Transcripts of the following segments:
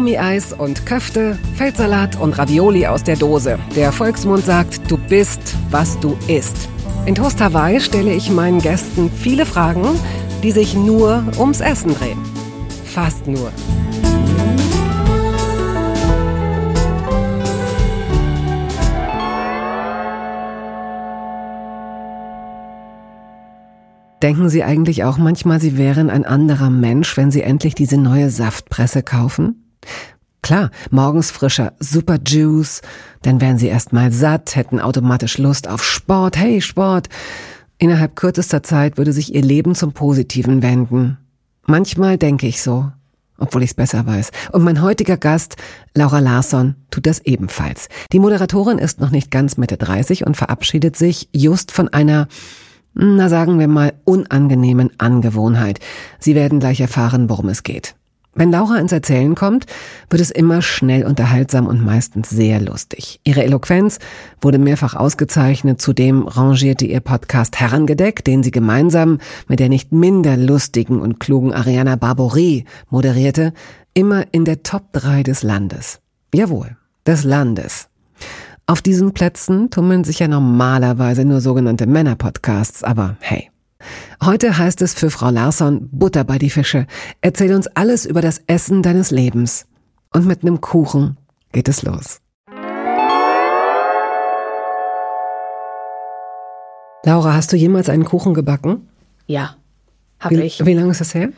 Gummieis und Köfte, Feldsalat und Ravioli aus der Dose. Der Volksmund sagt, du bist, was du isst. In Toast Hawaii stelle ich meinen Gästen viele Fragen, die sich nur ums Essen drehen. Fast nur. Denken Sie eigentlich auch manchmal, Sie wären ein anderer Mensch, wenn Sie endlich diese neue Saftpresse kaufen? Klar, morgens frischer Super Juice, dann wären Sie erstmal satt, hätten automatisch Lust auf Sport, hey Sport. Innerhalb kürzester Zeit würde sich Ihr Leben zum Positiven wenden. Manchmal denke ich so, obwohl ich es besser weiß. Und mein heutiger Gast, Laura Larsson, tut das ebenfalls. Die Moderatorin ist noch nicht ganz Mitte 30 und verabschiedet sich just von einer na sagen wir mal, unangenehmen Angewohnheit. Sie werden gleich erfahren, worum es geht. Wenn Laura ins Erzählen kommt, wird es immer schnell unterhaltsam und meistens sehr lustig. Ihre Eloquenz wurde mehrfach ausgezeichnet, zudem rangierte ihr Podcast Herrengedeck, den sie gemeinsam mit der nicht minder lustigen und klugen Ariana Barbouri moderierte, immer in der Top 3 des Landes. Jawohl, des Landes. Auf diesen Plätzen tummeln sich ja normalerweise nur sogenannte Männerpodcasts, aber hey. Heute heißt es für Frau Larsson Butter bei die Fische. Erzähl uns alles über das Essen deines Lebens. Und mit einem Kuchen geht es los. Laura, hast du jemals einen Kuchen gebacken? Ja, habe ich. Wie lange ist das her?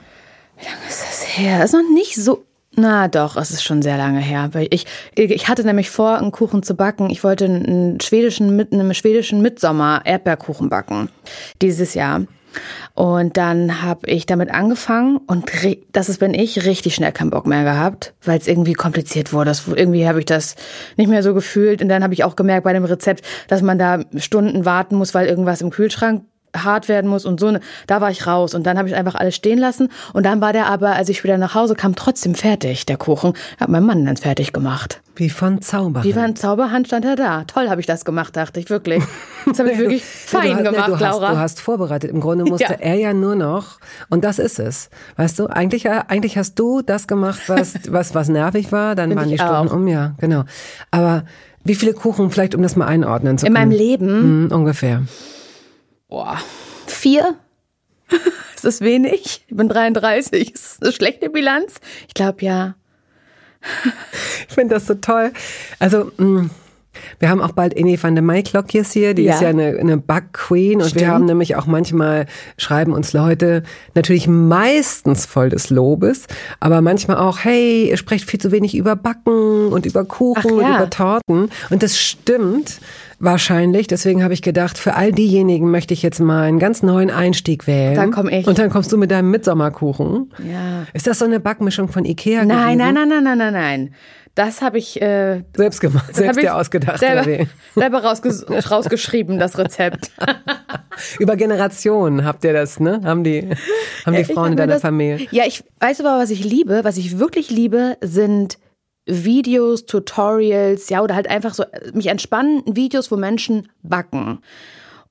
Wie lange ist das her? Ist noch nicht so na doch, es ist schon sehr lange her. Ich, ich hatte nämlich vor, einen Kuchen zu backen. Ich wollte einen schwedischen, einen schwedischen Mitsommer Erdbeerkuchen backen. Dieses Jahr. Und dann habe ich damit angefangen und das ist, wenn ich richtig schnell keinen Bock mehr gehabt, weil es irgendwie kompliziert wurde. Das, irgendwie habe ich das nicht mehr so gefühlt. Und dann habe ich auch gemerkt bei dem Rezept, dass man da Stunden warten muss, weil irgendwas im Kühlschrank hart werden muss und so. Da war ich raus und dann habe ich einfach alles stehen lassen und dann war der aber, als ich wieder nach Hause kam, trotzdem fertig, der Kuchen. Hat mein Mann dann fertig gemacht. Wie von Zauberhand. Wie von Zauberhand stand er da. Toll habe ich das gemacht, dachte ich wirklich. Das habe ich wirklich fein du, gemacht, du Laura. Hast, du hast vorbereitet. Im Grunde musste ja. er ja nur noch, und das ist es. Weißt du, eigentlich, eigentlich hast du das gemacht, was, was, was nervig war, dann Find waren die Stunden auch. um, ja, genau. Aber wie viele Kuchen, vielleicht um das mal einordnen zu können? In meinem Leben? Hm, ungefähr. Boah, vier? ist das wenig? Ich bin 33. Ist das eine schlechte Bilanz? Ich glaube ja. ich finde das so toll. Also, mh, mm, wir haben auch bald Eni van der Maiklock hier, die ja. ist ja eine, eine Bug-Queen und wir haben nämlich auch manchmal, schreiben uns Leute, natürlich meistens voll des Lobes, aber manchmal auch, hey, ihr sprecht viel zu wenig über Backen und über Kuchen ja. und über Torten und das stimmt. Wahrscheinlich. Deswegen habe ich gedacht, für all diejenigen möchte ich jetzt mal einen ganz neuen Einstieg wählen. Dann komme ich. Und dann kommst du mit deinem Mitsommerkuchen. Ja. Ist das so eine Backmischung von Ikea? Nein, gewesen? nein, nein, nein, nein, nein, nein. Das habe ich äh, selbst gemacht, selbst dir ausgedacht. Selber, selber rausges rausgeschrieben, das Rezept. Über Generationen habt ihr das, ne? Haben die, haben die Frauen in deiner das, Familie? Ja, ich weiß aber, was ich liebe, was ich wirklich liebe, sind Videos, Tutorials, ja, oder halt einfach so mich entspannen Videos, wo Menschen backen.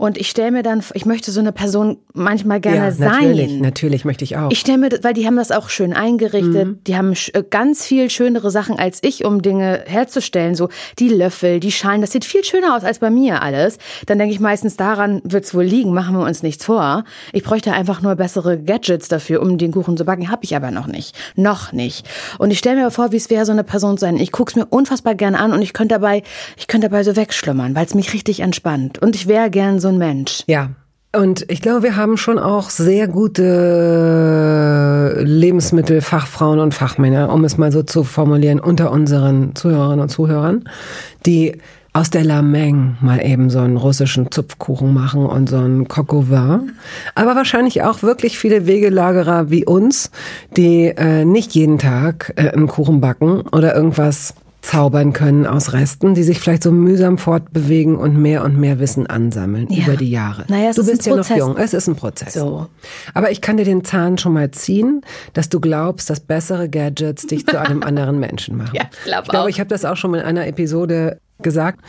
Und ich stelle mir dann, ich möchte so eine Person manchmal gerne ja, sein. Natürlich, natürlich möchte ich auch. Ich stelle mir, weil die haben das auch schön eingerichtet. Mhm. Die haben äh, ganz viel schönere Sachen als ich, um Dinge herzustellen. So die Löffel, die Schalen, das sieht viel schöner aus als bei mir alles. Dann denke ich meistens, daran wird es wohl liegen, machen wir uns nichts vor. Ich bräuchte einfach nur bessere Gadgets dafür, um den Kuchen zu backen. Habe ich aber noch nicht. Noch nicht. Und ich stelle mir vor, wie es wäre, so eine Person zu sein. Ich gucke es mir unfassbar gern an und ich könnte dabei, ich könnte dabei so wegschlummern, weil es mich richtig entspannt. Und ich wäre gern so ein Mensch. Ja. Und ich glaube, wir haben schon auch sehr gute Lebensmittelfachfrauen und Fachmänner, um es mal so zu formulieren, unter unseren Zuhörerinnen und Zuhörern, die aus der Lameng mal eben so einen russischen Zupfkuchen machen und so einen vin. Aber wahrscheinlich auch wirklich viele Wegelagerer wie uns, die äh, nicht jeden Tag äh, einen Kuchen backen oder irgendwas zaubern können aus Resten, die sich vielleicht so mühsam fortbewegen und mehr und mehr Wissen ansammeln ja. über die Jahre. Naja, es du ist bist ja noch jung, es ist ein Prozess. So. Aber ich kann dir den Zahn schon mal ziehen, dass du glaubst, dass bessere Gadgets dich zu einem anderen Menschen machen. Ja, glaub ich glaube, ich habe das auch schon in einer Episode gesagt.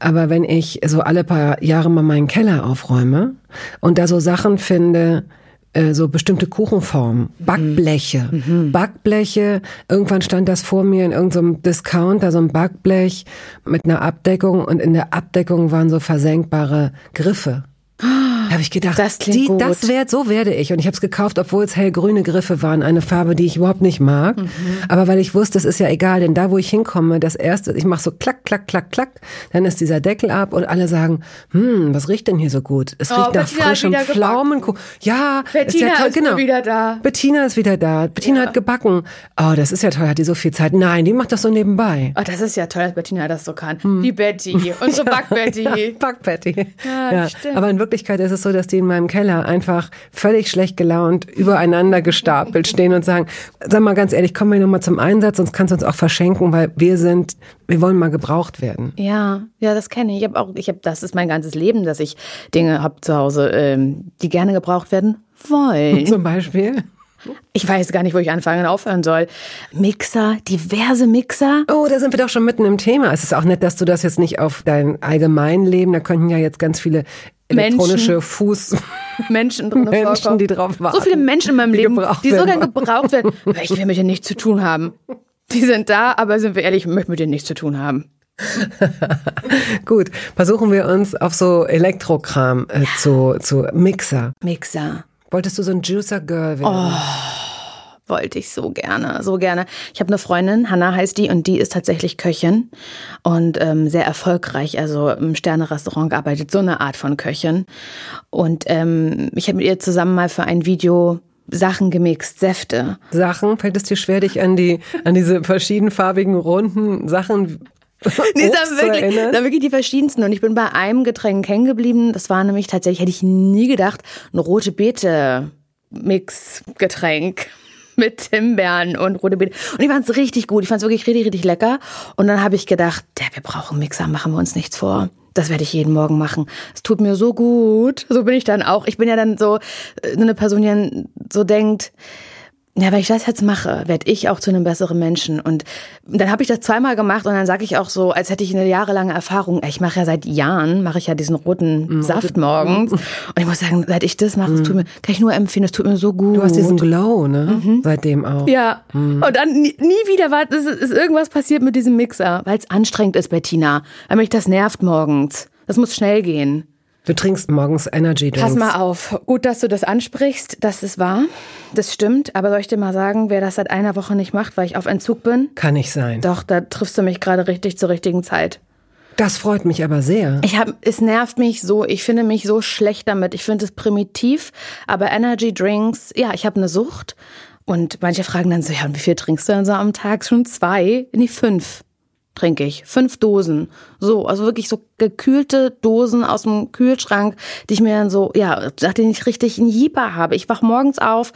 Aber wenn ich so alle paar Jahre mal meinen Keller aufräume und da so Sachen finde, äh, so bestimmte Kuchenformen, Backbleche, mhm. Backbleche. Irgendwann stand das vor mir in irgendeinem Discounter, so ein Backblech mit einer Abdeckung und in der Abdeckung waren so versenkbare Griffe. Habe ich gedacht, das, die, gut. das wert, so werde ich. Und ich habe es gekauft, obwohl es hellgrüne Griffe waren, eine Farbe, die ich überhaupt nicht mag. Mhm. Aber weil ich wusste, es ist ja egal, denn da, wo ich hinkomme, das erste, ich mache so klack, klack, klack, klack, dann ist dieser Deckel ab und alle sagen, hm, was riecht denn hier so gut? Es riecht oh, nach Bettina frischem Pflaumenkuchen. Ja, Bettina ist, ja toll, ist genau. wieder da. Bettina ist wieder da. Bettina ja. hat gebacken. Oh, das ist ja toll, hat die so viel Zeit. Nein, die macht das so nebenbei. Oh, das ist ja toll, dass Bettina das so kann. Hm. Die Betty, unsere ja. Back-Betty. Back-Betty. Ja, ja. Aber in Wirklichkeit ist es so, dass die in meinem Keller einfach völlig schlecht gelaunt übereinander gestapelt stehen und sagen, sag mal ganz ehrlich, kommen wir nochmal zum Einsatz, sonst kannst du uns auch verschenken, weil wir sind, wir wollen mal gebraucht werden. Ja, ja, das kenne ich. Ich habe auch, ich habe, das ist mein ganzes Leben, dass ich Dinge habe zu Hause, ähm, die gerne gebraucht werden wollen. Zum Beispiel? Ich weiß gar nicht, wo ich anfangen und aufhören soll. Mixer, diverse Mixer. Oh, da sind wir doch schon mitten im Thema. Es ist auch nett, dass du das jetzt nicht auf dein Allgemeinleben, da könnten ja jetzt ganz viele elektronische Menschen, Fuß Menschen drin Menschen, vorkommen. die drauf warten. So viele Menschen in meinem Leben, die so gern gebraucht werden. Ich will mit denen nichts zu tun haben. Die sind da, aber sind wir ehrlich, ich möchte mit denen nichts zu tun haben. Gut, versuchen wir uns auf so Elektrokram äh, zu, zu Mixer. Mixer. Wolltest du so ein Juicer Girl werden? Oh wollte ich so gerne, so gerne. Ich habe eine Freundin, Hanna heißt die, und die ist tatsächlich Köchin und ähm, sehr erfolgreich, also im Sternerestaurant gearbeitet, so eine Art von Köchin. Und ähm, ich habe mit ihr zusammen mal für ein Video Sachen gemixt, Säfte. Sachen? Fällt es dir schwer, dich an die, an diese verschiedenfarbigen, runden Sachen Nee, das waren wirklich, das waren wirklich die verschiedensten. Und ich bin bei einem Getränk hängen geblieben. Das war nämlich tatsächlich, hätte ich nie gedacht, ein rote Beete Mix-Getränk mit Himbeeren und rote Beete. Und ich fand es richtig gut. Ich fand es wirklich richtig, richtig lecker. Und dann habe ich gedacht, ja, wir brauchen Mixer, machen wir uns nichts vor. Das werde ich jeden Morgen machen. Es tut mir so gut. So bin ich dann auch. Ich bin ja dann so äh, eine Person, die dann so denkt, ja, wenn ich das jetzt mache, werde ich auch zu einem besseren Menschen. Und dann habe ich das zweimal gemacht und dann sage ich auch so, als hätte ich eine jahrelange Erfahrung. Ich mache ja seit Jahren, mache ich ja diesen roten mhm. Saft morgens. Und ich muss sagen, seit ich das mache, mhm. tut mir, kann ich nur empfehlen, es tut mir so gut. Du hast diesen Glow, ne? Mhm. Seitdem auch. Ja. Mhm. Und dann nie, nie wieder war, ist, ist irgendwas passiert mit diesem Mixer, weil es anstrengend ist, Bettina. Weil mich das nervt morgens. Das muss schnell gehen. Du trinkst morgens Energy Drinks. Pass mal auf. Gut, dass du das ansprichst. Das ist wahr. Das stimmt. Aber soll ich dir mal sagen, wer das seit einer Woche nicht macht, weil ich auf Entzug bin? Kann nicht sein. Doch, da triffst du mich gerade richtig zur richtigen Zeit. Das freut mich aber sehr. Ich hab, es nervt mich so. Ich finde mich so schlecht damit. Ich finde es primitiv. Aber Energy Drinks, ja, ich habe eine Sucht. Und manche fragen dann so, ja, und wie viel trinkst du denn so am Tag? Schon zwei? Nee, fünf trinke ich. Fünf Dosen. So, also wirklich so gekühlte Dosen aus dem Kühlschrank, die ich mir dann so, ja, nachdem ich richtig einen Jeeper habe. Ich wach morgens auf,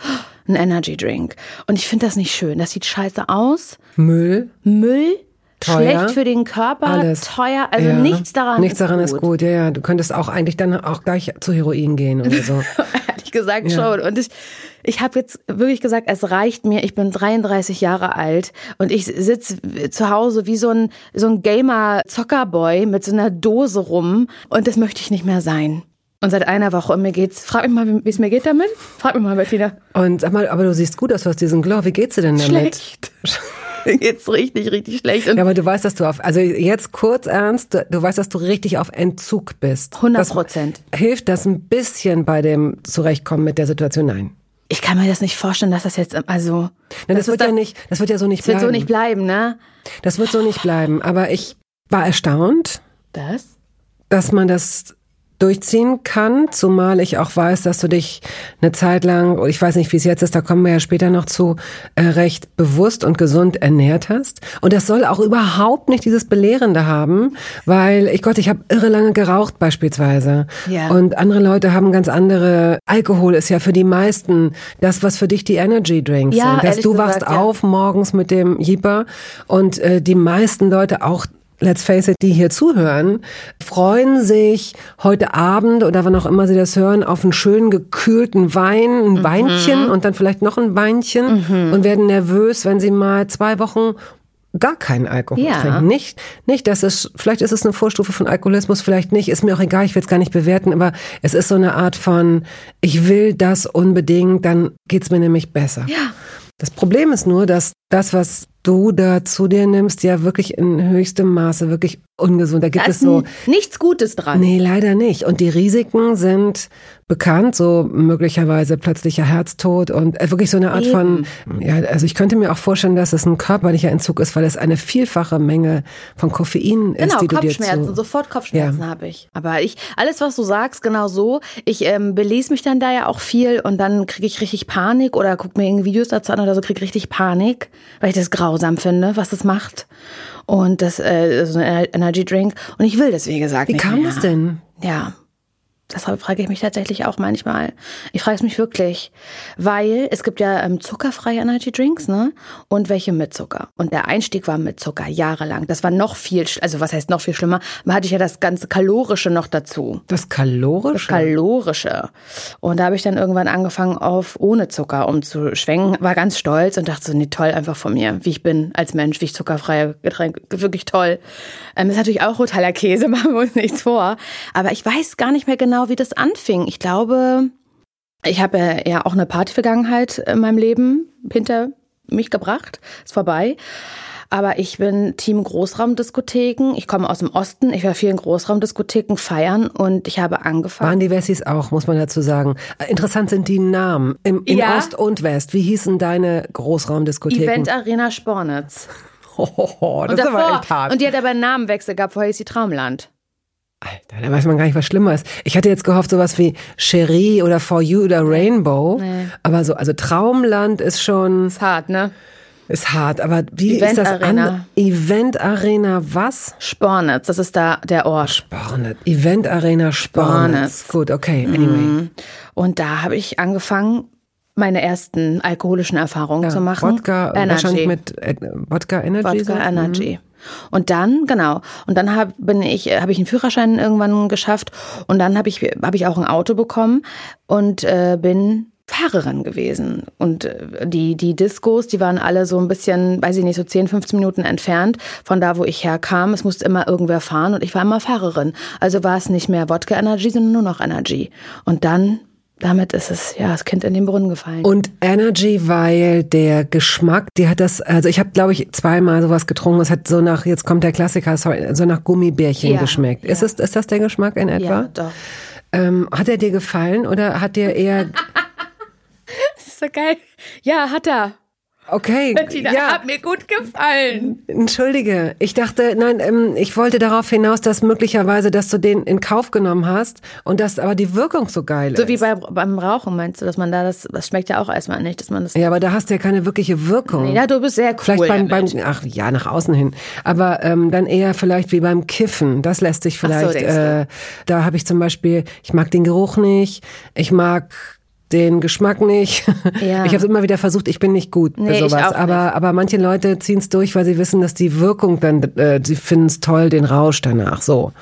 ein Energy Drink. Und ich finde das nicht schön. Das sieht scheiße aus. Müll. Müll. Teuer. Schlecht für den Körper, Alles. teuer, also ja. nichts daran nichts ist daran gut. ist gut. Ja, ja, du könntest auch eigentlich dann auch gleich zu Heroin gehen oder so. Ehrlich gesagt ja. schon. Und ich, ich habe jetzt wirklich gesagt, es reicht mir. Ich bin 33 Jahre alt und ich sitze zu Hause wie so ein so ein Gamer Zockerboy mit so einer Dose rum und das möchte ich nicht mehr sein. Und seit einer Woche und mir geht's. Frag mich mal, wie es mir geht damit. Frag mich mal, Bettina. Und sag mal, aber du siehst gut aus, du hast diesen Glow. Wie geht's dir denn damit? Schlecht. mir geht's richtig, richtig schlecht. Und ja, aber du weißt, dass du auf, also jetzt kurz ernst, du, du weißt, dass du richtig auf Entzug bist. 100 Prozent. Hilft das ein bisschen bei dem Zurechtkommen mit der Situation? Nein. Ich kann mir das nicht vorstellen, dass das jetzt, also. Nein, das, das wird ja nicht, das wird ja so nicht das bleiben. Das wird so nicht bleiben, ne? Das wird so nicht bleiben. Aber ich war erstaunt. Das? Dass man das durchziehen kann, zumal ich auch weiß, dass du dich eine Zeit lang, ich weiß nicht, wie es jetzt ist, da kommen wir ja später noch zu, äh, recht bewusst und gesund ernährt hast. Und das soll auch überhaupt nicht dieses Belehrende haben, weil ich Gott, ich habe irre lange geraucht beispielsweise. Ja. Und andere Leute haben ganz andere. Alkohol ist ja für die meisten das, was für dich die Energy Drinks ja, sind. Dass du gesagt, wachst ja. auf morgens mit dem Jeeper und äh, die meisten Leute auch let's face it, die hier zuhören, freuen sich heute Abend oder wann auch immer sie das hören, auf einen schönen gekühlten Wein, ein mhm. Weinchen und dann vielleicht noch ein Weinchen mhm. und werden nervös, wenn sie mal zwei Wochen gar keinen Alkohol Ja. trinken. Nicht, nicht, dass es, vielleicht ist es eine Vorstufe von Alkoholismus, vielleicht nicht, ist mir auch egal, ich will es gar nicht bewerten, aber es ist so eine Art von, ich will das unbedingt, dann geht's mir nämlich besser. Ja. Das Problem ist nur, dass das, was du da zu dir nimmst, ja wirklich in höchstem Maße wirklich ungesund. Da gibt Da es so, nichts Gutes dran. Nee, leider nicht. Und die Risiken sind bekannt, so möglicherweise plötzlicher Herztod und äh, wirklich so eine Art von, ja, also ich könnte mir auch vorstellen, dass es ein körperlicher Entzug ist, weil es eine vielfache Menge von Koffein ist, Genau, die du dir Kopfschmerzen, zu... sofort Kopfschmerzen habe ich. Aber ich, alles was du sagst, genau so. Ich ähm, belese mich dann da ja auch viel und dann kriege ich richtig Panik oder guck mir irgendwie Videos dazu an oder so, krieg richtig Panik, weil ich das grausam finde, was das macht. Und das, äh, so ein Energy Drink. Und ich will das, wie gesagt, Wie kam mehr. das denn? Ja. Deshalb frage ich mich tatsächlich auch manchmal. Ich frage es mich wirklich, weil es gibt ja ähm, zuckerfreie Energy Drinks, ne? Und welche mit Zucker. Und der Einstieg war mit Zucker jahrelang. Das war noch viel, also was heißt noch viel schlimmer? Man hatte ich ja das ganze kalorische noch dazu. Das Kalorische? Kalorische. Und da habe ich dann irgendwann angefangen, auf ohne Zucker umzuschwenken. War ganz stolz und dachte so, nee, toll einfach von mir, wie ich bin als Mensch, wie ich zuckerfreie Getränke, wirklich toll. Ähm, ist natürlich auch totaler Käse, machen wir uns nichts vor. Aber ich weiß gar nicht mehr genau, wie das anfing. Ich glaube, ich habe ja- auch eine Partyvergangenheit in meinem Leben hinter mich gebracht. Ist vorbei. Aber ich bin Team Großraumdiskotheken. Ich komme aus dem Osten. Ich war viel in Großraumdiskotheken feiern und ich habe angefangen. Waren die Wessis auch, muss man dazu sagen. Interessant sind die Namen. Im, in Ja. Ost und West. Wie hießen deine Großraumdiskotheken? Event Arena Spornitz. Hohoho, das und ist aber echt hart. und die hat aber einen Namenwechsel gehabt. Vorher hieß sie Traumland. Alter, da weiß man gar nicht, was schlimmer ist. Ich hatte jetzt gehofft, sowas wie Cherie oder For You oder Rainbow. Nee. Aber so, also Traumland ist schon, Ist hart, ne? ist hart. Aber wie Event ist das Arena. Event Arena was? Spornitz, das ist da der Ort. Spornet. Event Arena Spornitz. Spornitz. Gut, okay, anyway. Und da habe ich angefangen, meine ersten alkoholischen Erfahrungen zu machen. Wodka, wahrscheinlich mit äh, Wodka Energy. Wodka? Energy. Und dann, genau, und dann hab, bin ich, äh, habe ich einen Führerschein irgendwann geschafft und dann habe ich, habe ich auch ein Auto bekommen und äh, bin Fahrerin gewesen. Und äh, die, die Diskos, die waren alle so ein bisschen, weiß ich nicht, so 10, 15 Minuten entfernt von da, wo ich herkam. Es musste immer irgendwer fahren und ich war immer Fahrerin. Also war es nicht mehr Wodka Energy, sondern nur noch Energy. Und dann, damit ist es, ja, das Kind in den Brunnen gefallen. Und Energy, weil der Geschmack, die hat das, also ich habe, glaube ich, zweimal sowas getrunken. Es hat so nach, jetzt kommt der Klassiker, sorry, so nach Gummibärchen Ja, geschmeckt. Ist, ja. es, ist das der Geschmack in etwa? ja, doch. Ähm, hat er dir gefallen oder hat dir eher, Das ist so geil. Ja, hat er. Okay, Bettina, ja, hat mir gut gefallen. entschuldige. Ich dachte, nein, ähm, ich wollte darauf hinaus, dass möglicherweise, dass du den in Kauf genommen hast und dass aber die Wirkung so geil ist. So wie bei, beim Rauchen meinst du, dass man da das, das schmeckt ja auch erstmal nicht, dass man das. ja, aber da hast du ja keine wirkliche Wirkung. Ja, du bist sehr cool. Vielleicht beim, beim, ach ja, nach außen hin. Aber ähm, dann eher vielleicht wie beim Kiffen. Das lässt sich so, vielleicht. du? äh, da habe ich zum Beispiel, ich mag den Geruch nicht, ich mag den Geschmack nicht. Ja. Ich habe immer wieder versucht, ich bin nicht gut Nee, für sowas. aber, aber manche Leute ziehen es durch, weil sie wissen, dass die Wirkung dann, äh, sie finden es toll, den Rausch danach. So.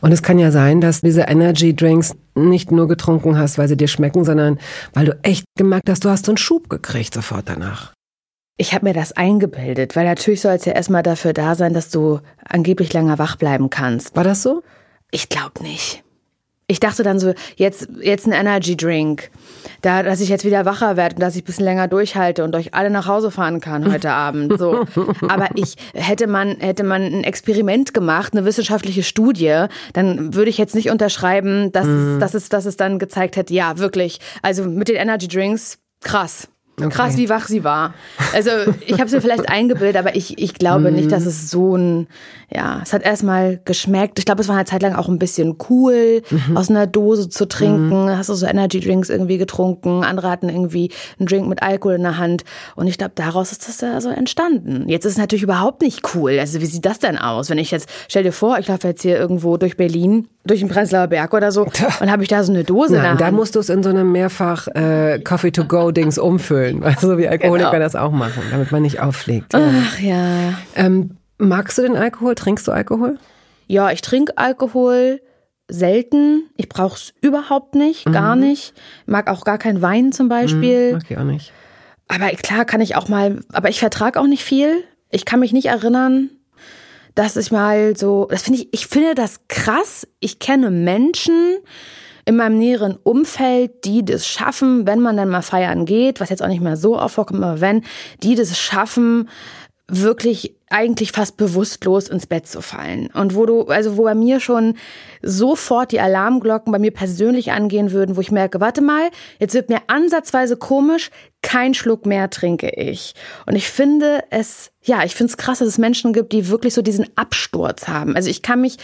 Und es kann ja sein, dass diese Energy Drinks nicht nur getrunken hast, weil sie dir schmecken, sondern weil du echt gemerkt hast, du hast so einen Schub gekriegt sofort danach. Ich habe mir das eingebildet, weil natürlich soll es ja erstmal dafür da sein, dass du angeblich länger wach bleiben kannst. War das so? Ich glaube nicht. Ich dachte dann so, jetzt, jetzt ein Energy Drink. Da, dass ich jetzt wieder wacher werde und dass ich ein bisschen länger durchhalte und euch alle nach Hause fahren kann heute Abend. So. Aber ich, hätte man, hätte man ein Experiment gemacht, eine wissenschaftliche Studie, dann würde ich jetzt nicht unterschreiben, dass, es, dass, es, dass es dann gezeigt hätte, ja, wirklich. Also mit den Energy Drinks, krass. Krass, Okay. wie wach sie war. Also ich habe es mir vielleicht eingebildet, aber ich, ich glaube nicht, dass es so ein, ja, es hat erstmal geschmeckt. Ich glaube, es war eine Zeit lang auch ein bisschen cool, aus einer Dose zu trinken. Hast du so Energy Drinks irgendwie getrunken, andere hatten irgendwie einen Drink mit Alkohol in der Hand. Und ich glaube, daraus ist das da so entstanden. Jetzt ist es natürlich überhaupt nicht cool. Also wie sieht das denn aus? Wenn ich jetzt, stell dir vor, ich laufe jetzt hier irgendwo durch Berlin, durch den Prenzlauer Berg oder so, und habe ich da so eine Dose Nein, da musst du es in so einem mehrfach äh, Coffee-to-go-Dings umfüllen. Also wie Alkoholiker Genau. das auch machen, damit man nicht auffliegt. Ja. Ach ja. Ähm, magst du den Alkohol? Trinkst du Alkohol? Ja, ich trinke Alkohol selten. Ich brauche es überhaupt nicht, gar nicht. Mag auch gar keinen Wein zum Beispiel. Mag ich auch nicht. Aber klar kann ich auch mal, aber ich vertrage auch nicht viel. ich kann mich nicht erinnern, dass ich mal so, das finde ich, ich finde das krass. Ich kenne Menschen in meinem näheren Umfeld, die das schaffen, wenn man dann mal feiern geht, was jetzt auch nicht mehr so oft vorkommt, aber wenn, die das schaffen, wirklich eigentlich fast bewusstlos ins Bett zu fallen. Und wo du, also wo bei mir schon sofort die Alarmglocken bei mir persönlich angehen würden, wo ich merke, warte mal, jetzt wird mir ansatzweise komisch, kein Schluck mehr trinke ich. Und ich finde es, ja, ich finde es krass, dass es Menschen gibt, die wirklich so diesen Absturz haben. Also ich kann mich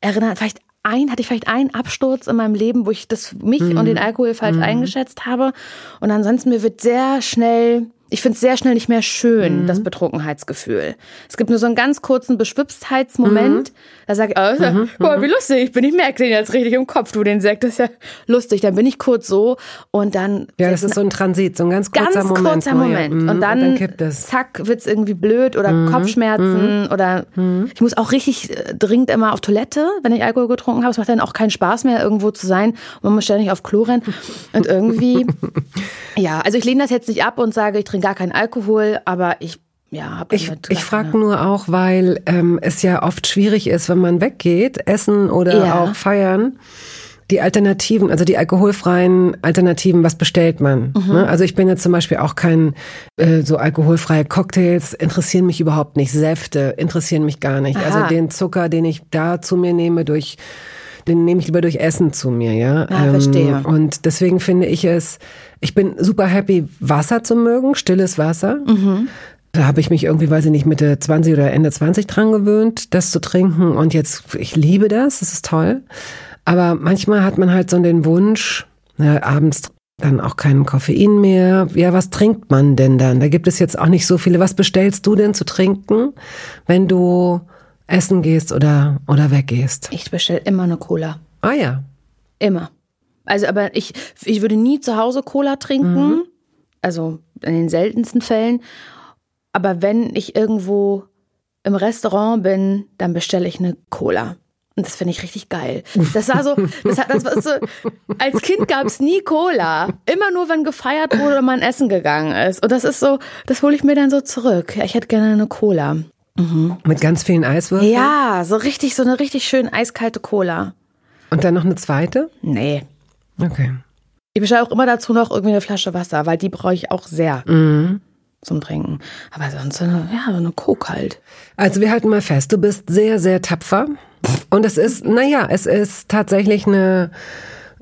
erinnern, vielleicht ein, hatte ich vielleicht einen Absturz in meinem Leben, wo ich das mich mhm. und den Alkohol falsch mhm. eingeschätzt habe. Und ansonsten mir wird sehr schnell ich finde es sehr schnell nicht mehr schön, mhm. das Betrunkenheitsgefühl. Es gibt nur so einen ganz kurzen Beschwipstheitsmoment. Mhm. Da sage ich, oh, mhm. guck mal, wie lustig, ich bin, ich merke den jetzt richtig im Kopf, du den Sekt, das ist ja lustig. Dann bin ich kurz so und dann. Ja, das ist so ein Transit, so ein ganz kurzer ganz Moment. kurzer Moment. Ja, und, dann, und dann kippt es. zack, wird's irgendwie blöd oder mhm. Kopfschmerzen mhm. oder mhm. ich muss auch richtig äh, dringend immer auf Toilette, wenn ich Alkohol getrunken habe. Es macht dann auch keinen Spaß mehr, irgendwo zu sein und man muss ständig auf Klo rennen. Und irgendwie, ja, also ich lehne das jetzt nicht ab und sage, ich trinke gar keinen Alkohol, aber ich ja, hab ich, ich frage nur auch, weil ähm, es ja oft schwierig ist, wenn man weggeht, essen oder ja. auch feiern. Die Alternativen, also die alkoholfreien Alternativen, was bestellt man? Mhm. Ne? Also ich bin jetzt zum Beispiel auch kein äh, so alkoholfreie Cocktails interessieren mich überhaupt nicht. Säfte interessieren mich gar nicht. Also Aha. Also den Zucker, den ich da zu mir nehme durch den nehme ich lieber durch Essen zu mir, ja. Ja, ähm, verstehe. Und deswegen finde ich es, ich bin super happy, Wasser zu mögen, stilles Wasser. Mhm. Da habe ich mich irgendwie, weiß ich nicht, Mitte 20 oder Ende 20 dran gewöhnt, das zu trinken. Und jetzt, ich liebe das, das ist toll. Aber manchmal hat man halt so den Wunsch, na, abends dann auch keinen Koffein mehr. Ja, was trinkt man denn dann? Da gibt es jetzt auch nicht so viele. Was bestellst du denn zu trinken, wenn du essen gehst oder, oder weggehst? Ich bestelle immer eine Cola. Ah ja. Immer. Also, aber ich, ich würde nie zu Hause Cola trinken. Mhm. Also in den seltensten Fällen. Aber wenn ich irgendwo im Restaurant bin, dann bestelle ich eine Cola. Und das finde ich richtig geil. Das war so, das hat, das war so, als Kind gab es nie Cola. Immer nur, wenn gefeiert wurde oder man essen gegangen ist. Und das ist so, das hole ich mir dann so zurück. Ja, ich hätte gerne eine Cola. Mhm. Mit ganz vielen Eiswürfeln? Ja, so richtig, so eine richtig schön eiskalte Cola. Und dann noch eine zweite? Nee. Okay. Ich bestelle auch immer dazu noch irgendwie eine Flasche Wasser, weil die brauche ich auch sehr. Mhm zum Trinken. Aber sonst so eine, ja, so eine Coke halt. Also wir halten mal fest, du bist sehr, sehr tapfer. Und es ist, naja, es ist tatsächlich eine,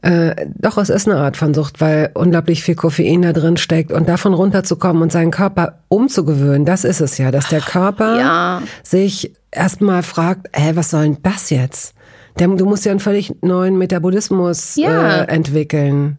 äh, doch, es ist eine Art von Sucht, weil unglaublich viel Koffein da drin steckt und davon runterzukommen und seinen Körper umzugewöhnen, das ist es ja, dass der Körper ja. sich erstmal fragt, hä, was soll denn das jetzt? Der, du musst ja einen völlig neuen Metabolismus ja. äh, entwickeln.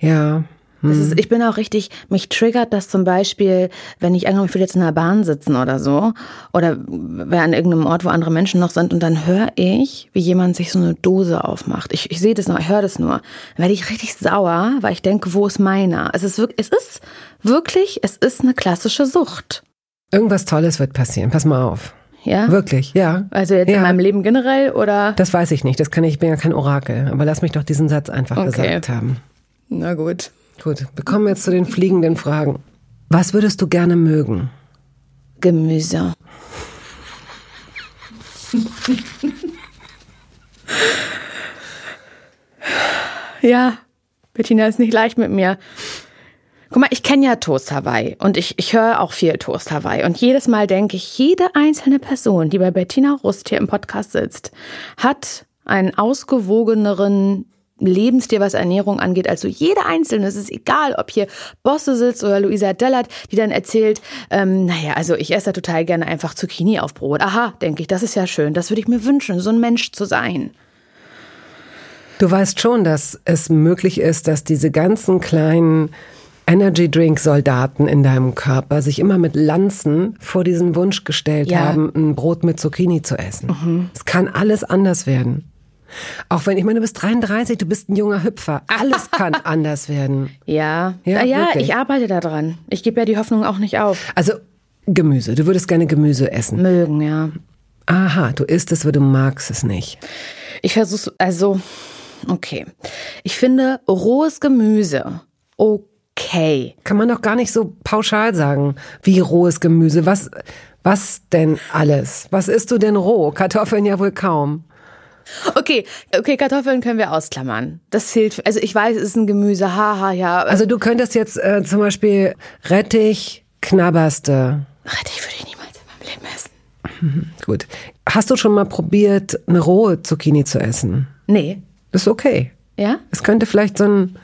Ja. Ist, mhm. ich bin auch richtig, mich triggert das zum Beispiel, wenn ich angenommen, ich will jetzt in der Bahn sitzen oder so, oder wäre an irgendeinem Ort, wo andere Menschen noch sind, und dann höre ich, wie jemand sich so eine Dose aufmacht. Ich, ich sehe das noch, ich höre das nur. Dann werde ich richtig sauer, weil ich denke, wo ist meiner? Es ist wirklich, es ist wirklich, es ist eine klassische Sucht. Irgendwas Tolles wird passieren, pass mal auf. Ja? Wirklich, ja. Also jetzt ja. in meinem Leben generell oder? Das weiß ich nicht, das kann ich, ich bin ja kein Orakel, aber lass mich doch diesen Satz einfach okay. gesagt haben. Na gut. Gut, wir kommen jetzt zu den fliegenden Fragen. Was würdest du gerne mögen? Gemüse. ja, Bettina ist nicht leicht mit mir. Guck mal, ich kenne ja Toast Hawaii und ich, ich höre auch viel Toast Hawaii. Und jedes Mal denke ich, jede einzelne Person, die bei Bettina Rust hier im Podcast sitzt, hat einen ausgewogeneren Lebensstil, was Ernährung angeht. Also jeder Einzelne, es ist egal, ob hier Bosse sitzt oder Luisa Dellert, die dann erzählt, ähm, naja, also ich esse total gerne einfach Zucchini auf Brot. Aha, denke ich, das ist ja schön. Das würde ich mir wünschen, so ein Mensch zu sein. Du weißt schon, dass es möglich ist, dass diese ganzen kleinen Energy Drink Soldaten in deinem Körper sich immer mit Lanzen vor diesen Wunsch gestellt ja. haben, ein Brot mit Zucchini zu essen. Mhm. Es kann alles anders werden. Auch wenn, ich meine, du bist 33, du bist ein junger Hüpfer. Alles kann anders werden. Ja. Ja, ja ich arbeite daran. Ich gebe ja die Hoffnung auch nicht auf. Also Gemüse. Du würdest gerne Gemüse essen. Mögen, ja. Aha, du isst es, aber du magst es nicht. Ich versuche, also, okay. Ich finde rohes Gemüse okay. Kann man doch gar nicht so pauschal sagen, wie rohes Gemüse. Was, was denn alles? Was isst du denn roh? Kartoffeln ja wohl kaum. Okay, okay, Kartoffeln können wir ausklammern. Das fehlt. Also ich weiß, es ist ein Gemüse, haha, ja. Also du könntest jetzt äh, zum Beispiel Rettich, knabberste. Rettich würde ich niemals in meinem Leben essen. Gut. Hast du schon mal probiert, eine rohe Zucchini zu essen? Nee. Das ist okay. Ja? Es könnte vielleicht so ein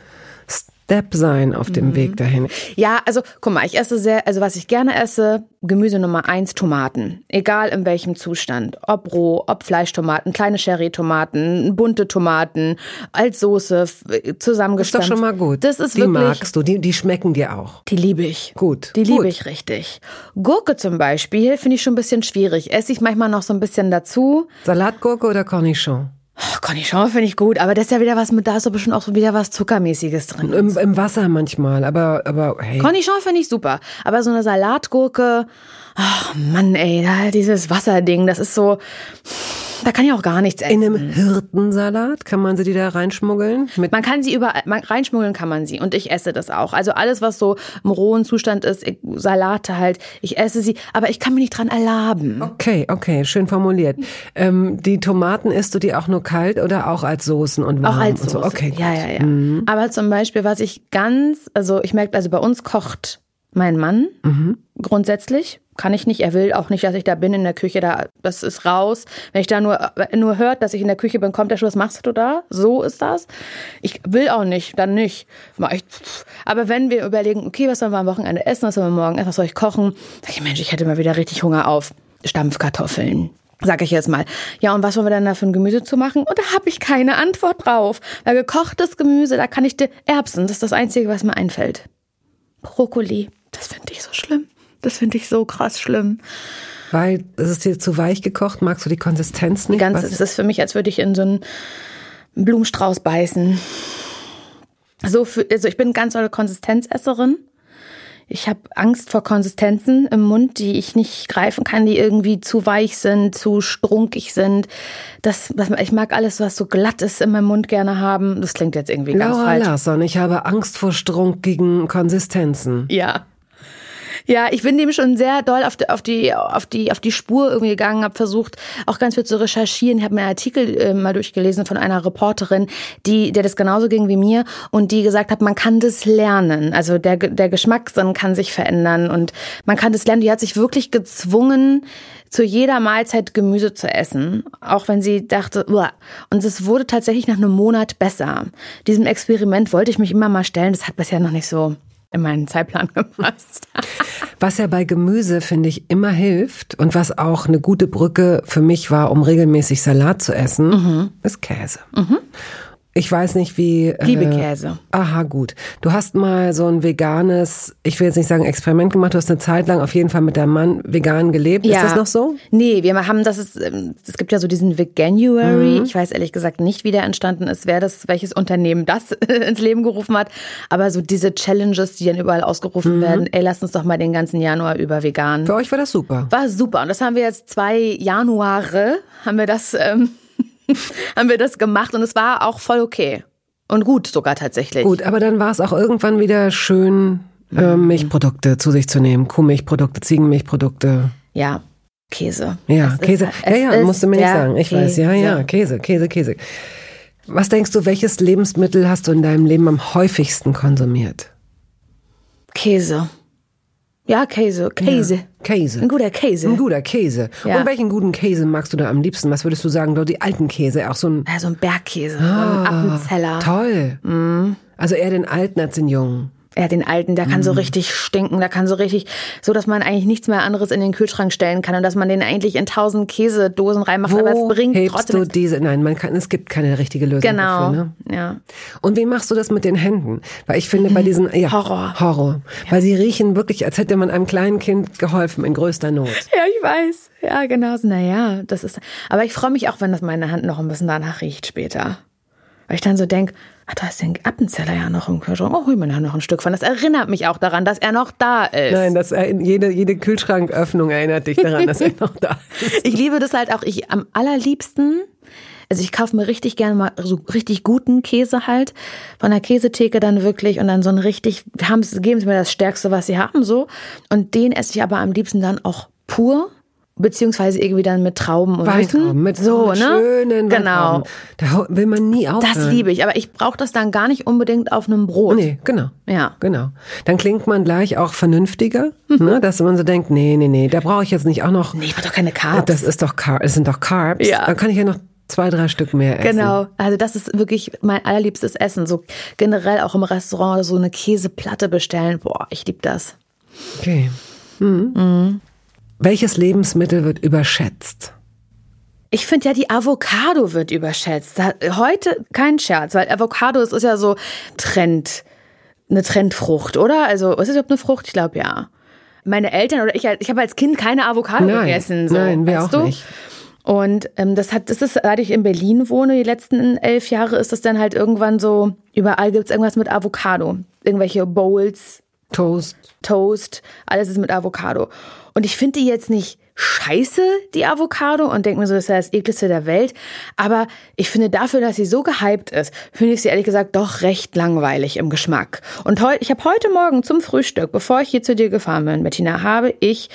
Step sein auf dem Weg dahin. Ja, also guck mal, ich esse sehr, also was ich gerne esse, Gemüse Nummer eins, Tomaten. Egal in welchem Zustand. Ob roh, ob Fleischtomaten, kleine Cherry-Tomaten, bunte Tomaten, als Soße, Das ist doch zusammengestampft. schon mal gut. Das ist die wirklich. magst du, die, die schmecken dir auch. Die liebe ich. Gut, Die liebe gut. ich richtig. Gurke zum Beispiel finde ich schon ein bisschen schwierig. Esse ich manchmal noch so ein bisschen dazu. Salatgurke oder Cornichon? Oh, Cornichon finde ich gut, aber das ist ja wieder was mit, da ist doch bestimmt auch wieder was Zuckermäßiges drin. Im, Im Wasser manchmal, aber, aber hey. Cornichon finde ich super. Aber so eine Salatgurke, ach Mann, ey, da dieses Wasserding, das ist so, da kann ich auch gar nichts essen. In einem Hirtensalat kann man sie die da reinschmuggeln? Man kann sie überall, man, reinschmuggeln kann man sie und ich esse das auch. Also alles, was so im rohen Zustand ist, Salate halt, ich esse sie, aber ich kann mich nicht dran erlaben. Okay, okay, schön formuliert. Ähm, die Tomaten isst du die auch nur kalt oder auch als Soßen und warm Auch als und so? Soße. Okay, gut. ja, ja, ja. Aber zum Beispiel, was ich ganz, also ich merke, also bei uns kocht mein Mann grundsätzlich. Kann ich nicht. Er will auch nicht, dass ich da bin in der Küche. Da, das ist raus. Wenn ich da nur, nur hört, dass ich in der Küche bin, kommt der schon, was machst du da? So ist das. Ich will auch nicht, dann nicht. Aber wenn wir überlegen, okay, was sollen wir am Wochenende essen, was sollen wir morgen essen, was soll ich kochen? Sag ich, Mensch, ich hätte mal wieder richtig Hunger auf Stampfkartoffeln. Sag ich jetzt mal. Ja, und was wollen wir denn da für ein Gemüse zu machen? Und da habe ich keine Antwort drauf. Weil gekochtes Gemüse, da kann ich dir Erbsen, das ist das Einzige, was mir einfällt. Brokkoli, das finde ich so schlimm. Das finde ich so krass schlimm. Weil es ist dir zu weich gekocht, magst du die Konsistenz nicht? Die ganze, es ist für mich, als würde ich in so einen Blumenstrauß beißen. So für, also ich bin ganz tolle Konsistenzesserin. Ich habe Angst vor Konsistenzen im Mund, die ich nicht greifen kann, die irgendwie zu weich sind, zu strunkig sind. Das, das, ich mag alles, was so glatt ist, in meinem Mund gerne haben. Das klingt jetzt irgendwie ganz Laura falsch. Larsson, ich habe Angst vor strunkigen Konsistenzen. Ja. Ja, ich bin dem schon sehr doll auf die, auf die, auf die, auf die Spur irgendwie gegangen, habe versucht, auch ganz viel zu recherchieren. Habe mir einen Artikel äh, mal durchgelesen von einer Reporterin, die, der das genauso ging wie mir und die gesagt hat, man kann das lernen. Also der, der Geschmackssinn kann sich verändern und man kann das lernen. Die hat sich wirklich gezwungen, zu jeder Mahlzeit Gemüse zu essen, auch wenn sie dachte, Uah. und es wurde tatsächlich nach einem Monat besser. Diesem Experiment wollte ich mich immer mal stellen. Das hat bisher noch nicht so in meinen Zeitplan gepasst. Was ja bei Gemüse, finde ich, immer hilft und was auch eine gute Brücke für mich war, um regelmäßig Salat zu essen, Mhm. ist Käse. Ich weiß nicht, wie. äh, Liebe Käse. Aha, gut. Du hast mal so ein veganes, ich will jetzt nicht sagen Experiment gemacht, du hast eine Zeit lang auf jeden Fall mit deinem Mann vegan gelebt. Ist das noch so? Nee, wir haben das ist, ähm, es gibt ja so diesen Veganuary. Mhm. Ich weiß ehrlich gesagt nicht, wie der entstanden ist, wer das, welches Unternehmen das ins Leben gerufen hat. Aber so diese Challenges, die dann überall Mhm. ausgerufen werden, ey, lass uns doch mal den ganzen Januar über vegan. Für euch war das super. War super. Und das haben wir jetzt zwei Januare, haben wir das, ähm, haben wir das gemacht und es war auch voll okay. Und gut sogar tatsächlich. Gut, aber dann war es auch irgendwann wieder schön, äh. Milchprodukte zu sich zu nehmen. Kuhmilchprodukte, Ziegenmilchprodukte. Ja, Käse. Ja, Es Käse. ist- ja, ja, ist musst du mir nicht sagen. Ich weiß, ja, ja, Käse. Käse, Käse, Käse. Was denkst du, welches Lebensmittel hast du in deinem Leben am häufigsten konsumiert? Käse. Ja, Käse. Käse. Käse. Ein guter Käse. Ein guter Käse. Ja. Und welchen guten Käse magst du da am liebsten? Was würdest du sagen? Die alten Käse, auch so ein Ja, so ein Bergkäse, so ein Appenzeller. toll. Mhm. Also eher den alten als den jungen. Ja, den alten, der kann Mhm. so richtig stinken, der kann so richtig, so dass man eigentlich nichts mehr anderes in den Kühlschrank stellen kann und dass man den eigentlich in tausend Käsedosen reinmacht, aber es Wo bringt hebst trotzdem. du diese? Nein, man kann, es gibt keine richtige Lösung genau. dafür. Ne? Ja. Und wie machst du das mit den Händen? Weil ich finde bei diesen ja, Mhm. Horror. Horror, weil sie riechen wirklich, als hätte man einem kleinen Kind geholfen in größter Not. Ja, ich weiß. Ja, genau. Naja, das ist. Aber ich freue mich auch, wenn das meine Hand noch ein bisschen danach riecht später. Weil ich dann so denke, ach, da ist den Appenzeller ja noch im Kühlschrank. Oh, hol mir da noch ein Stück von. Das erinnert mich auch daran, dass er noch da ist. Nein, das äh, jede jede Kühlschranköffnung erinnert dich daran, dass er noch da ist. Ich liebe das halt auch. Ich am allerliebsten. Also ich kaufe mir richtig gerne mal so richtig guten Käse halt von der Käsetheke dann wirklich und dann so ein richtig, haben, geben sie mir das Stärkste, was sie haben so und den esse ich aber am liebsten dann auch pur beziehungsweise irgendwie dann mit Trauben und Weintrauben, mit so, mit ne? schönen Genau. Da will man nie aufhören. Das liebe ich, aber ich brauche das dann gar nicht unbedingt auf einem Brot. Nee, genau. Ja. Genau. Dann klingt man gleich auch vernünftiger, ne, dass man so denkt, nee, nee, nee, da brauche ich jetzt nicht auch noch. Nee, ich mach doch keine Carbs. Das ist doch Car es sind doch Carbs. Ja. Dann kann ich ja noch zwei, drei Stück mehr essen. Genau, also das ist wirklich mein allerliebstes Essen. So generell auch im Restaurant so eine Käseplatte bestellen. Boah, ich liebe das. Okay. Mhm. Welches Lebensmittel wird überschätzt? Ich finde ja, die Avocado wird überschätzt. Heute kein Scherz, weil Avocado das ist ja so Trend, eine Trendfrucht, oder? Also ist es überhaupt eine Frucht? Ich glaube ja. Meine Eltern oder ich, ich habe als Kind keine Avocado Nein, gegessen. So, nein, wir weißt auch du? nicht. Und ähm, das hat, das ist, seit ich in Berlin wohne, die letzten elf Jahre, ist das dann halt irgendwann so, überall gibt's irgendwas mit Avocado. Irgendwelche Bowls, Toast. Toast, alles ist mit Avocado. Und ich finde die jetzt nicht scheiße, die Avocado, und denke mir so, das ist ja das ekligste der Welt. Aber ich finde dafür, dass sie so gehypt ist, finde ich sie ehrlich gesagt doch recht langweilig im Geschmack. Und heu, ich habe heute Morgen zum Frühstück, bevor ich hier zu dir gefahren bin, Bettina, habe ich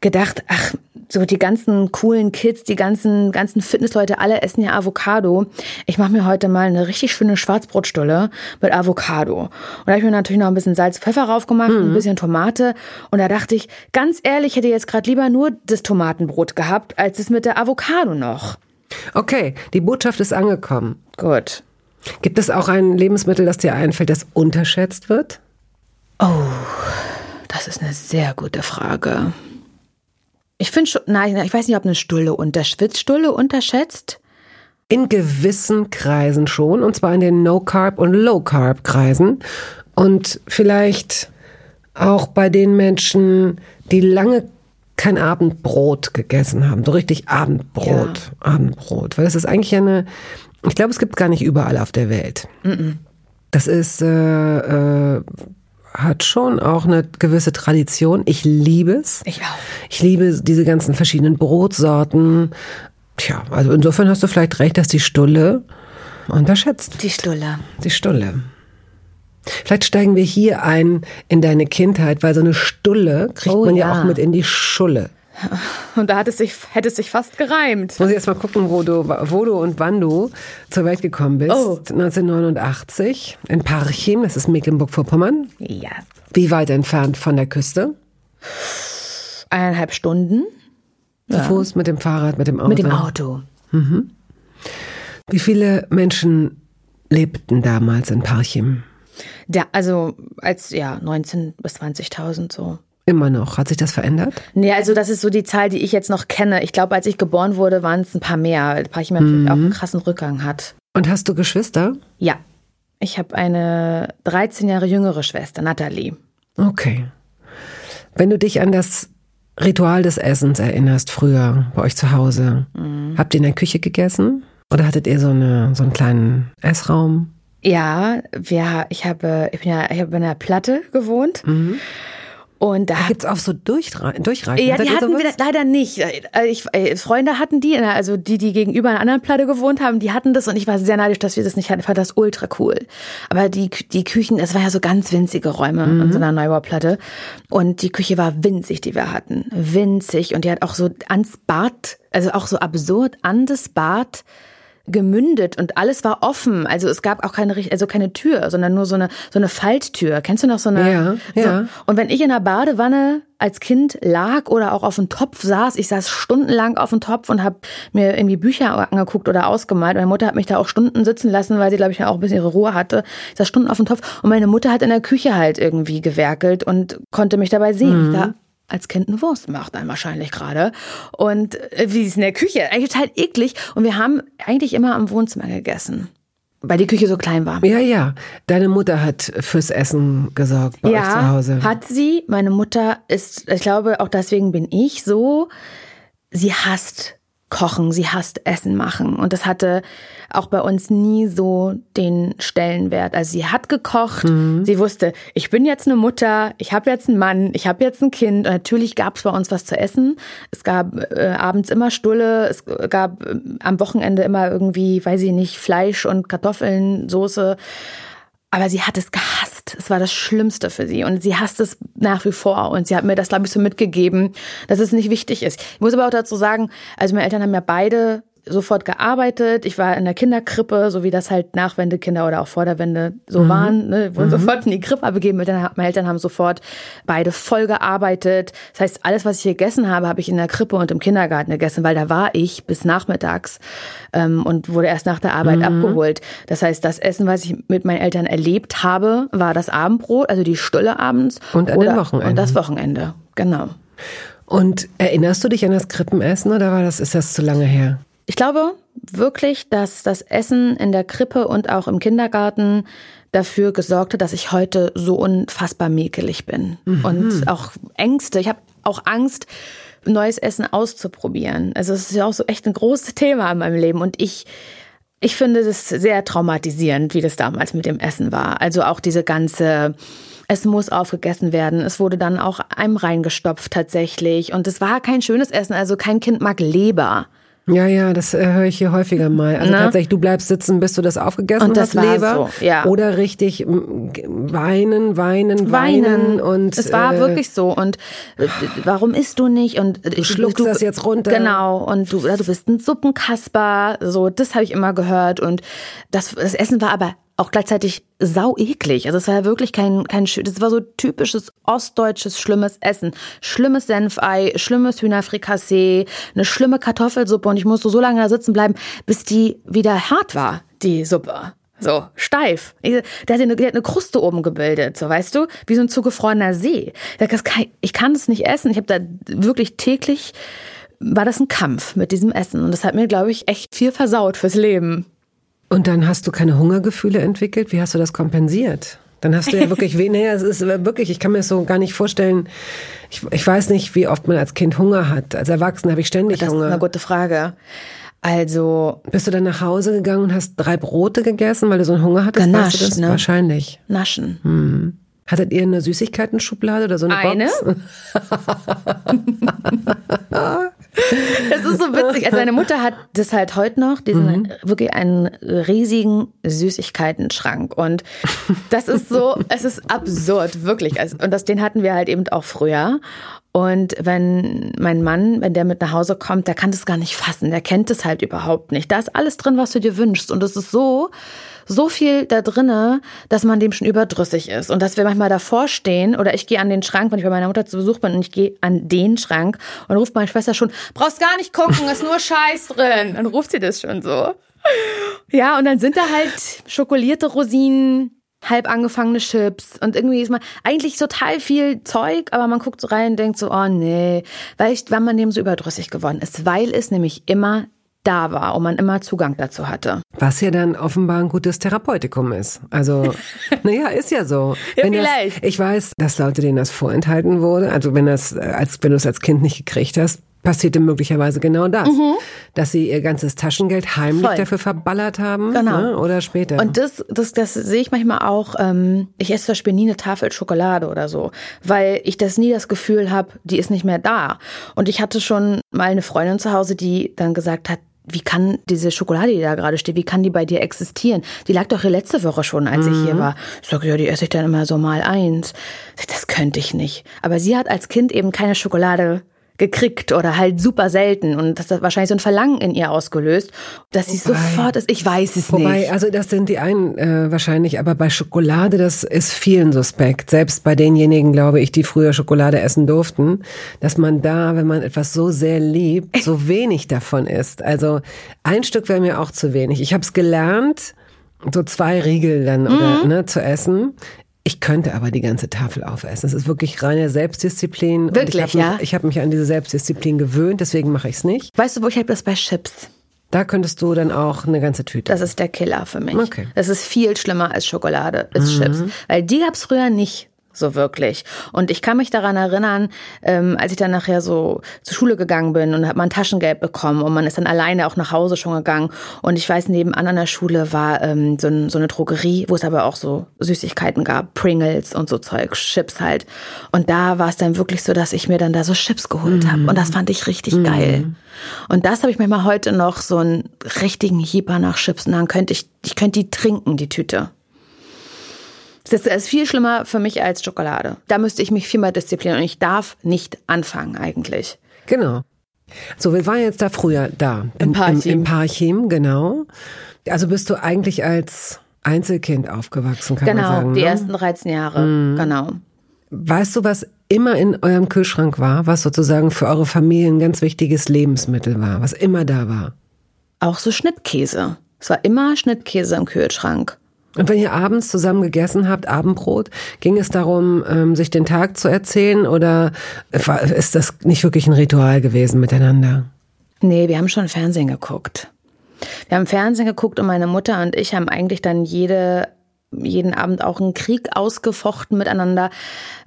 gedacht, ach, so die ganzen coolen Kids, die ganzen ganzen Fitnessleute, alle essen ja Avocado. Ich mache mir heute mal eine richtig schöne Schwarzbrotstulle mit Avocado. Und da habe ich mir natürlich noch ein bisschen Salz, Pfeffer raufgemacht, ein bisschen Tomate. Und da dachte ich, ganz ehrlich, hätte ich jetzt gerade lieber nur das Tomatenbrot gehabt, als es mit der Avocado noch. Okay, die Botschaft ist angekommen. Gut. Gibt es auch ein Lebensmittel, das dir einfällt, das unterschätzt wird? Das ist eine sehr gute Frage. Ich finde schon, nein, ich weiß nicht, ob eine Stulle unterschwitzt. Stulle unterschätzt? In gewissen Kreisen schon, und zwar in den No-Carb- und Low-Carb-Kreisen. Und vielleicht auch bei den Menschen, die lange kein Abendbrot gegessen haben. So richtig Abendbrot. Abendbrot. Weil das ist eigentlich eine, ich glaube, es gibt gar nicht überall auf der Welt. Das ist, äh, äh, hat schon auch eine gewisse Tradition. Ich liebe es. Ich auch. Ich liebe diese ganzen verschiedenen Brotsorten. Tja, also insofern hast du vielleicht recht, dass die Stulle unterschätzt. Die Stulle. Die Stulle. Vielleicht steigen wir hier ein in deine Kindheit, weil so eine Stulle kriegt Oh, man ja. ja. auch mit in die Schulle. Und da hat es sich, hätte es sich fast gereimt. Muss ich erst mal gucken, wo du, wo du und wann du zur Welt gekommen bist. Oh. 1989 in Parchim, das ist Mecklenburg-Vorpommern. Ja. Wie weit entfernt von der Küste? Eineinhalb Stunden Zu Fuß, mit dem Fahrrad, mit dem Auto. mit dem Auto. Wie viele Menschen lebten damals in Parchim? Der, also als, ja, 19 bis 20.000 so. Immer noch. Hat sich das verändert? Nee, also das ist so die Zahl, die ich jetzt noch kenne. Ich glaube, als ich geboren wurde, waren es ein paar mehr, weil Parchim natürlich auch einen krassen Rückgang hat. Und hast du Geschwister? Ja. Ich habe eine 13 Jahre jüngere Schwester, Nathalie. Okay. Wenn du dich an das Ritual des Essens erinnerst, früher bei euch zu Hause, habt ihr in der Küche gegessen? Oder hattet ihr so, eine, so einen kleinen Essraum? Ja, wir, ich habe, ich bin ja, ich habe in einer Platte gewohnt. Und da Gibt's auch so Durchre Durchreichen? Ja, die hatten wir sowas? leider nicht. Äh, Ich, äh, Freunde hatten die, also die, die gegenüber einer anderen Platte gewohnt haben, die hatten das und ich war sehr neidisch, dass wir das nicht hatten. Ich fand das ultra cool. Aber die, die Küchen, es war ja so ganz winzige Räume an so einer Neubauplatte. Und die Küche war winzig, die wir hatten. Winzig. Und die hat auch so ans Bad, also auch so absurd an das Bad gemündet und alles war offen. Also es gab auch keine, also keine Tür, sondern nur so eine, so eine Falttür. Kennst du noch so eine? Ja, so. ja. Und wenn ich in der Badewanne als Kind lag oder auch auf dem Topf saß, ich saß stundenlang auf dem Topf und habe mir irgendwie Bücher angeguckt oder ausgemalt. Meine Mutter hat mich da auch Stunden sitzen lassen, weil sie, glaube ich, auch ein bisschen ihre Ruhe hatte. Ich saß Stunden auf dem Topf und meine Mutter hat in der Küche halt irgendwie gewerkelt und konnte mich dabei sehen. Ich da als Kind eine Wurst macht dann wahrscheinlich gerade. Und äh, wie ist in der Küche? Eigentlich total eklig. Und wir haben eigentlich immer am Wohnzimmer gegessen, weil die Küche so klein war. Ja, ja. Deine Mutter hat fürs Essen gesorgt bei euch zu Hause. hat sie. Meine Mutter ist, ich glaube, auch deswegen bin ich so. Sie hasst kochen, sie hasst Essen machen. Und das hatte auch bei uns nie so den Stellenwert. Also sie hat gekocht, mhm. sie wusste, ich bin jetzt eine Mutter, ich habe jetzt einen Mann, ich habe jetzt ein Kind. Und natürlich gab es bei uns was zu essen. Es gab äh, abends immer Stulle, es gab äh, am Wochenende immer irgendwie, weiß ich nicht, Fleisch und Kartoffeln, Soße. Aber sie hat es gehasst. Es war das Schlimmste für sie. Und sie hasst es nach wie vor. Und sie hat mir das, glaube ich, so mitgegeben, dass es nicht wichtig ist. Ich muss aber auch dazu sagen, also meine Eltern haben ja beide sofort gearbeitet. Ich war in der Kinderkrippe, so wie das halt Nachwendekinder oder auch vor der Wende so mhm. waren. Ne? Wurden mhm. sofort in die Krippe abgegeben. Meine Eltern haben sofort beide voll gearbeitet. Das heißt, alles, was ich gegessen habe, habe ich in der Krippe und im Kindergarten gegessen, weil da war ich bis nachmittags ähm, und wurde erst nach der Arbeit mhm. abgeholt. Das heißt, das Essen, was ich mit meinen Eltern erlebt habe, war das Abendbrot, also die Stulle abends. Und an oder, Wochenende. Und das Wochenende, genau. Und erinnerst du dich an das Krippenessen oder war das, ist das zu lange her? Ich glaube wirklich, dass das Essen in der Krippe und auch im Kindergarten dafür gesorgt hat, dass ich heute so unfassbar mäkelig bin. Mhm. Und auch Ängste. Ich habe auch Angst, neues Essen auszuprobieren. Also es ist ja auch so echt ein großes Thema in meinem Leben. Und ich, ich finde das sehr traumatisierend, wie das damals mit dem Essen war. Also auch diese ganze es muss aufgegessen werden. Es wurde dann auch einem reingestopft tatsächlich. Und es war kein schönes Essen. Also kein Kind mag Leber. Ja, ja, das äh, höre ich hier häufiger mal. Also Na? tatsächlich, du bleibst sitzen, bis du das aufgegessen und das hast, Leber. So, ja. Oder richtig weinen, weinen, weinen. Und, es war äh, wirklich so. Und äh, warum isst du nicht? Und äh, du schluckst du, das jetzt runter. Genau. Und du, du bist ein Suppenkasper. So, das habe ich immer gehört. Und das, das Essen war aber auch gleichzeitig sau eklig. Also es war ja wirklich kein, kein, das war so typisches ostdeutsches schlimmes Essen. Schlimmes Senfei, schlimmes Hühnerfrikassee, eine schlimme Kartoffelsuppe und ich musste so lange da sitzen bleiben, bis die wieder hart war, die Suppe. So, steif. Der hat, eine, der hat eine Kruste oben gebildet, so weißt du, wie so ein zugefrorener See. Ich kann das nicht essen. Ich habe da wirklich täglich, war das ein Kampf mit diesem Essen. Und das hat mir, glaube ich, echt viel versaut fürs Leben. Und dann hast du keine Hungergefühle entwickelt? Wie hast du das kompensiert? Dann hast du ja wirklich weniger. Es ist wirklich, ich kann mir das so gar nicht vorstellen. Ich, ich weiß nicht, wie oft man als Kind Hunger hat. Als Erwachsener habe ich ständig das Hunger. Das ist eine gute Frage. Also. Bist du dann nach Hause gegangen und hast drei Brote gegessen, weil du so einen Hunger hattest? Genascht, weißt du? Ne? Wahrscheinlich. Naschen. Hm. Hattet ihr eine Süßigkeiten-Schublade oder so eine, eine? Box? Das ist so witzig. Also meine Mutter hat das halt heute noch, diesen mhm. wirklich einen riesigen Süßigkeiten-Schrank. Und das ist so, es ist absurd, wirklich. Also, und das, den hatten wir halt eben auch früher. Und wenn mein Mann, wenn der mit nach Hause kommt, der kann das gar nicht fassen. Der kennt es halt überhaupt nicht. Da ist alles drin, was du dir wünschst. Und es ist so, so viel da drinne, dass man dem schon überdrüssig ist. Und dass wir manchmal davor stehen oder ich gehe an den Schrank, wenn ich bei meiner Mutter zu Besuch bin und ich gehe an den Schrank und ruft meine Schwester schon, brauchst gar nicht gucken, ist nur Scheiß drin. Dann ruft sie das schon so. Ja, und dann sind da halt schokolierte Rosinen, halb angefangene Chips und irgendwie ist man eigentlich total viel Zeug, aber man guckt so rein und denkt so, oh nee, weil, ich, weil man dem so überdrüssig geworden ist, weil es nämlich immer da war und man immer Zugang dazu hatte. Was ja dann offenbar ein gutes Therapeutikum ist. Also, naja, ist ja so. ja, wenn vielleicht. Das, ich weiß, dass Leute, denen das vorenthalten wurde, also wenn das, äh, als wenn du es als Kind nicht gekriegt hast, passierte möglicherweise genau das, mhm. dass sie ihr ganzes Taschengeld heimlich Voll. dafür verballert haben genau. ne? oder später. Und das, das, das sehe ich manchmal auch. Ähm, ich esse zum Beispiel nie eine Tafel Schokolade oder so, weil ich das nie das Gefühl habe, die ist nicht mehr da. Und ich hatte schon mal eine Freundin zu Hause, die dann gesagt hat, wie kann diese Schokolade, die da gerade steht, wie kann die bei dir existieren? Die lag doch hier letzte Woche schon, als mhm. ich hier mhm. war. Ich sage, ja, die esse ich dann immer so mal eins. Das könnte ich nicht. Aber sie hat als Kind eben keine Schokolade gekriegt oder halt super selten und das hat wahrscheinlich so ein Verlangen in ihr ausgelöst, dass sie sofort ist, ich weiß es wobei, nicht. Also das sind die einen äh, wahrscheinlich, aber bei Schokolade, das ist vielen suspekt, selbst bei denjenigen, glaube ich, die früher Schokolade essen durften, dass man da, wenn man etwas so sehr liebt, so wenig davon isst. Also ein Stück wäre mir auch zu wenig. Ich habe es gelernt, so zwei Riegel dann mhm. oder ne, zu essen. Ich könnte aber die ganze Tafel aufessen. Es ist wirklich reine Selbstdisziplin. Wirklich, ich ja? Mich, ich habe mich an diese Selbstdisziplin gewöhnt, deswegen mache ich es nicht. Weißt du, wo ich habe das bei Chips? Da könntest du dann auch eine ganze Tüte. Das ist der Killer für mich. Okay. Das ist viel schlimmer als Schokolade, ist mhm. Chips. Weil die gab's früher nicht so wirklich. Und ich kann mich daran erinnern, ähm, als ich dann nachher so zur Schule gegangen bin und hat man Taschengeld bekommen und man ist dann alleine auch nach Hause schon gegangen. Und ich weiß, nebenan an der Schule war ähm, so, ein, so eine Drogerie, wo es aber auch so Süßigkeiten gab, Pringles und so Zeug, Chips halt. Und da war es dann wirklich so, dass ich mir dann da so Chips geholt mhm. habe. Und das fand ich richtig mhm. geil. Und das habe ich manchmal heute noch so einen richtigen Hieber nach Chips. Und dann könnte ich, ich könnte die trinken, die Tüte. Das ist viel schlimmer für mich als Schokolade. Da müsste ich mich viel mehr disziplinieren und ich darf nicht anfangen eigentlich. Genau. So, wir waren jetzt da früher da. Im, Parchim. Im, im Parchim, genau. Also bist du eigentlich als Einzelkind aufgewachsen, kann genau, man sagen. Genau, die ne? ersten 13 Jahre, mhm. genau. Weißt du, was immer in eurem Kühlschrank war, was sozusagen für eure Familie ein ganz wichtiges Lebensmittel war, was immer da war? Auch so Schnittkäse. Es war immer Schnittkäse im Kühlschrank. Und wenn ihr abends zusammen gegessen habt, Abendbrot, ging es darum, ähm, sich den Tag zu erzählen oder ist das nicht wirklich ein Ritual gewesen miteinander? Nee, wir haben schon Fernsehen geguckt. Wir haben Fernsehen geguckt und meine Mutter und ich haben eigentlich dann jede jeden Abend auch einen Krieg ausgefochten miteinander,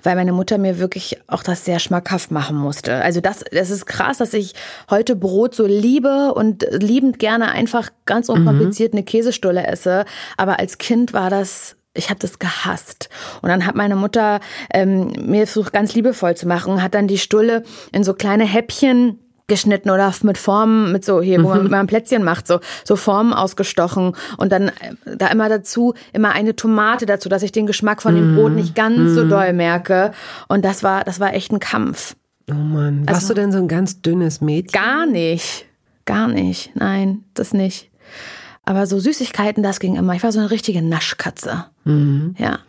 weil meine Mutter mir wirklich auch das sehr schmackhaft machen musste. Also das, das ist krass, dass ich heute Brot so liebe und liebend gerne einfach ganz unkompliziert eine Käsestulle esse. Aber als Kind war das ich habe das gehasst. Und dann hat meine Mutter ähm, mir versucht, ganz liebevoll zu machen, hat dann die Stulle in so kleine Häppchen geschnitten oder mit Formen, mit so hier, wo man, mhm. man Plätzchen macht, so, so Formen ausgestochen und dann äh, da immer dazu, immer eine Tomate dazu, dass ich den Geschmack von dem Brot nicht ganz so mhm. doll merke. Und das war, das war echt ein Kampf. Oh Mann. Warst also, du denn so ein ganz dünnes Mädchen? Gar nicht. Gar nicht. Nein, das nicht. Aber so Süßigkeiten, das ging immer. Ich war so eine richtige Naschkatze. Mhm. Ja.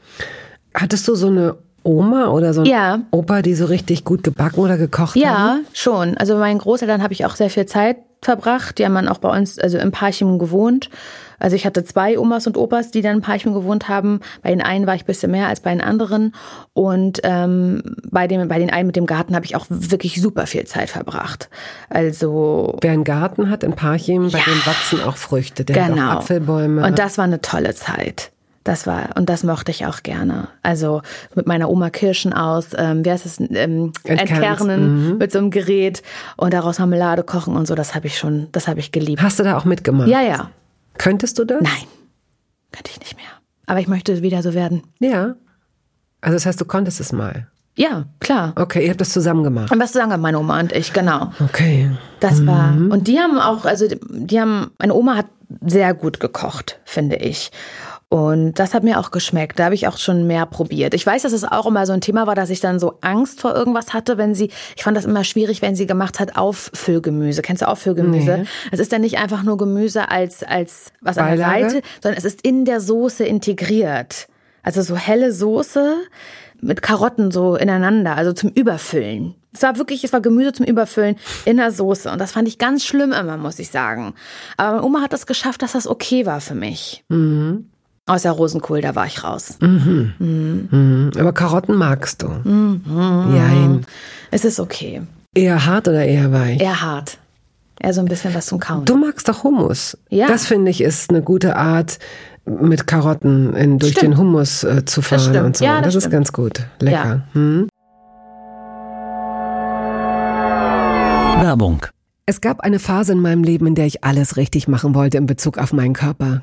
Hattest du so eine Oma oder so ein ja. Opa, die so richtig gut gebacken oder gekocht ja, haben? Ja, schon. Also meinen Großeltern habe ich auch sehr viel Zeit verbracht. Die haben dann auch bei uns, also im Parchim gewohnt. Also ich hatte zwei Omas und Opas, die dann im Parchim gewohnt haben. Bei den einen war ich ein bisschen mehr als bei den anderen. Und ähm, bei, dem, bei den einen mit dem Garten habe ich auch wirklich super viel Zeit verbracht. Also Wer einen Garten hat in Parchim, bei ja, dem wachsen auch Früchte. Der genau. Apfelbäume. Und das war eine tolle Zeit. Das war, und das mochte ich auch gerne. Also mit meiner Oma Kirschen aus, ähm, wie heißt es, ähm, entkernen mhm. mit so einem Gerät und daraus Marmelade kochen und so, das habe ich schon, das habe ich geliebt. Hast du da auch mitgemacht? Ja, ja. Könntest du das? Nein, könnte ich nicht mehr. Aber ich möchte wieder so werden. Ja. Also das heißt, du konntest es mal. Ja, klar. Okay, ihr habt das zusammen gemacht. Und was zusammen gemacht, meine Oma und ich, genau. Okay. Das war. Mhm. Und die haben auch, also die haben, meine Oma hat sehr gut gekocht, finde ich. Und das hat mir auch geschmeckt. Da habe ich auch schon mehr probiert. Ich weiß, dass es auch immer so ein Thema war, dass ich dann so Angst vor irgendwas hatte, wenn sie, ich fand das immer schwierig, wenn sie gemacht hat Auffüllgemüse. Kennst du Auffüllgemüse? Nee. Es ist dann nicht einfach nur Gemüse als, als was an der Seite, sondern es ist in der Soße integriert. Also so helle Soße mit Karotten so ineinander, also zum Überfüllen. Es war wirklich, es war Gemüse zum Überfüllen in der Soße. Und das fand ich ganz schlimm immer, muss ich sagen. Aber meine Oma hat es das geschafft, dass das okay war für mich. Mhm. Außer Rosenkohl, da war ich raus. Mhm. Mhm. Mhm. Aber Karotten magst du? Mhm. Jein. Es ist okay. Eher hart oder eher weich? Eher hart. Eher so ein bisschen was zum Kauen. Du magst doch Hummus. Ja. Das finde ich ist eine gute Art, mit Karotten in, durch stimmt. den Hummus äh, zu fahren und so. Ja, das, das ist ganz gut. Lecker. Ja. Hm? Werbung. Es gab eine Phase in meinem Leben, in der ich alles richtig machen wollte in Bezug auf meinen Körper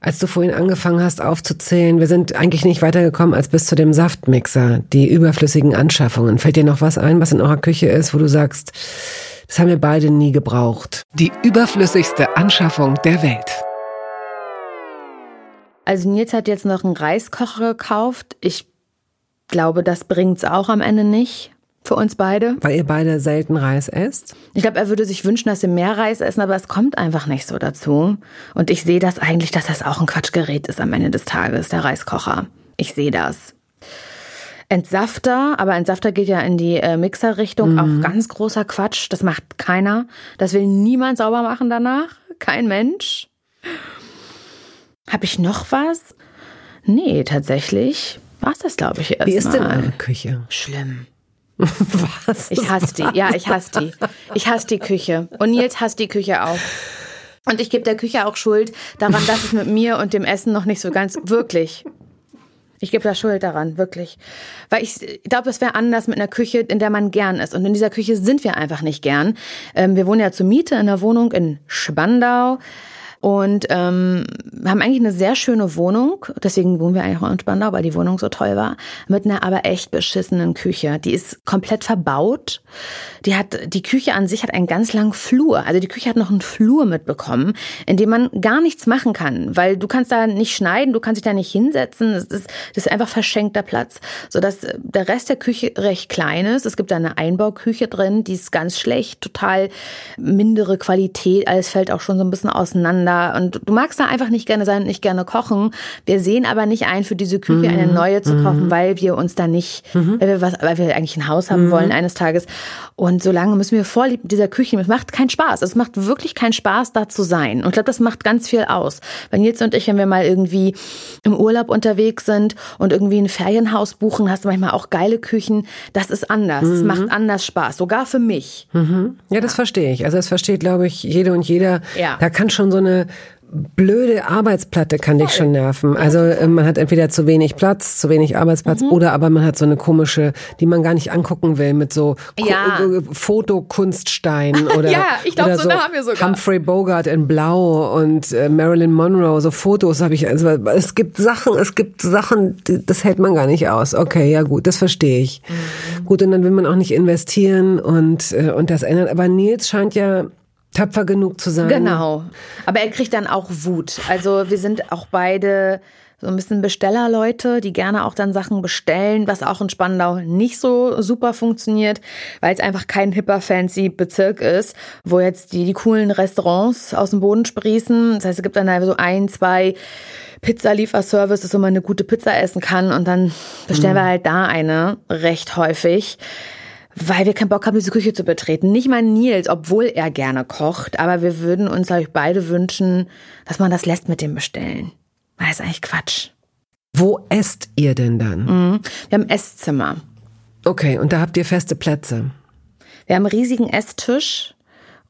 Als du vorhin angefangen hast aufzuzählen, wir sind eigentlich nicht weitergekommen als bis zu dem Saftmixer, die überflüssigen Anschaffungen. Fällt dir noch was ein, was in eurer Küche ist, wo du sagst, das haben wir beide nie gebraucht? Die überflüssigste Anschaffung der Welt. Also Nils hat jetzt noch einen Reiskocher gekauft. Ich glaube, das bringt's auch am Ende nicht. Für uns beide. Weil ihr beide selten Reis esst? Ich glaube, er würde sich wünschen, dass wir mehr Reis essen, aber es kommt einfach nicht so dazu. Und ich sehe das eigentlich, dass das auch ein Quatschgerät ist am Ende des Tages, der Reiskocher. Ich sehe das. Entsafter, aber Entsafter geht ja in die äh, Mixerrichtung, mhm. auch ganz großer Quatsch. Das macht keiner. Das will niemand sauber machen danach. Kein Mensch. Habe ich noch was? Nee, tatsächlich war es das, glaube ich, erst Wie ist denn eure Küche? Schlimm. Was? Ich hasse die. Ja, ich hasse die. Ich hasse die Küche. Und Nils hasst die Küche auch. Und ich gebe der Küche auch Schuld daran, dass es mit mir und dem Essen noch nicht so ganz wirklich. Ich gebe da Schuld daran, wirklich. Weil ich glaube, es wäre anders mit einer Küche, in der man gern ist. Und in dieser Küche sind wir einfach nicht gern. Ähm, wir wohnen ja zur Miete in einer Wohnung in Spandau. Und ähm, haben eigentlich eine sehr schöne Wohnung, deswegen wohnen wir eigentlich auch in Spandau, weil die Wohnung so toll war, mit einer aber echt beschissenen Küche. Die ist komplett verbaut. Die hat, die Küche an sich hat einen ganz langen Flur. Also die Küche hat noch einen Flur mitbekommen, in dem man gar nichts machen kann, weil du kannst da nicht schneiden, du kannst dich da nicht hinsetzen. Das ist, das ist einfach verschenkter Platz, sodass der Rest der Küche recht klein ist. Es gibt da eine Einbauküche drin, die ist ganz schlecht, total mindere Qualität. Alles fällt auch schon so ein bisschen auseinander miteinander und du magst da einfach nicht gerne sein und nicht gerne kochen. Wir sehen aber nicht ein, für diese Küche mhm. eine neue zu kochen, mhm. weil wir uns da nicht, mhm. weil wir was, weil wir eigentlich ein Haus haben mhm. wollen eines Tages. Und solange müssen wir vorlieb mit dieser Küche. Es macht keinen Spaß. Es macht wirklich keinen Spaß, da zu sein. Und ich glaube, das macht ganz viel aus. Weil Nils und ich, wenn wir mal irgendwie im Urlaub unterwegs sind und irgendwie ein Ferienhaus buchen, hast du manchmal auch geile Küchen. Das ist anders. Es mhm. macht anders Spaß. Sogar für mich. Mhm. Ja, das verstehe ich. Also das versteht, glaube ich, jede und jeder. Ja. Da kann schon so eine blöde Arbeitsplatte kann dich schon nerven. Also äh, man hat entweder zu wenig Platz, zu wenig Arbeitsplatz mhm. oder aber man hat so eine komische, die man gar nicht angucken will mit so ja. Äh, Fotokunststeinen oder ja, ich glaube so, haben wir sogar. Humphrey Bogart in Blau und äh, Marilyn Monroe, so Fotos habe ich. Also es gibt Sachen, es gibt Sachen, das hält man gar nicht aus. Okay, ja gut, das verstehe ich. Mhm. Gut und dann will man auch nicht investieren und äh, und das ändert. Aber Nils scheint ja tapfer genug zu sein. Genau. Aber er kriegt dann auch Wut. Also wir sind auch beide so ein bisschen Bestellerleute, die gerne auch dann Sachen bestellen, was auch in Spandau nicht so super funktioniert, weil es einfach kein hipper fancy Bezirk ist, wo jetzt die, die coolen Restaurants aus dem Boden sprießen. Das heißt, es gibt dann so ein, zwei Pizza-Lieferservices, wo man eine gute Pizza essen kann und dann bestellen mhm. wir halt da eine recht häufig weil wir keinen Bock haben, diese Küche zu betreten. Nicht mal Nils, obwohl er gerne kocht, aber wir würden uns, glaube ich, beide wünschen, dass man das lässt mit dem Bestellen. Weil das ist eigentlich Quatsch. Wo esst ihr denn dann? Mhm. Wir haben ein Esszimmer. Okay, und da habt ihr feste Plätze? Wir haben einen riesigen Esstisch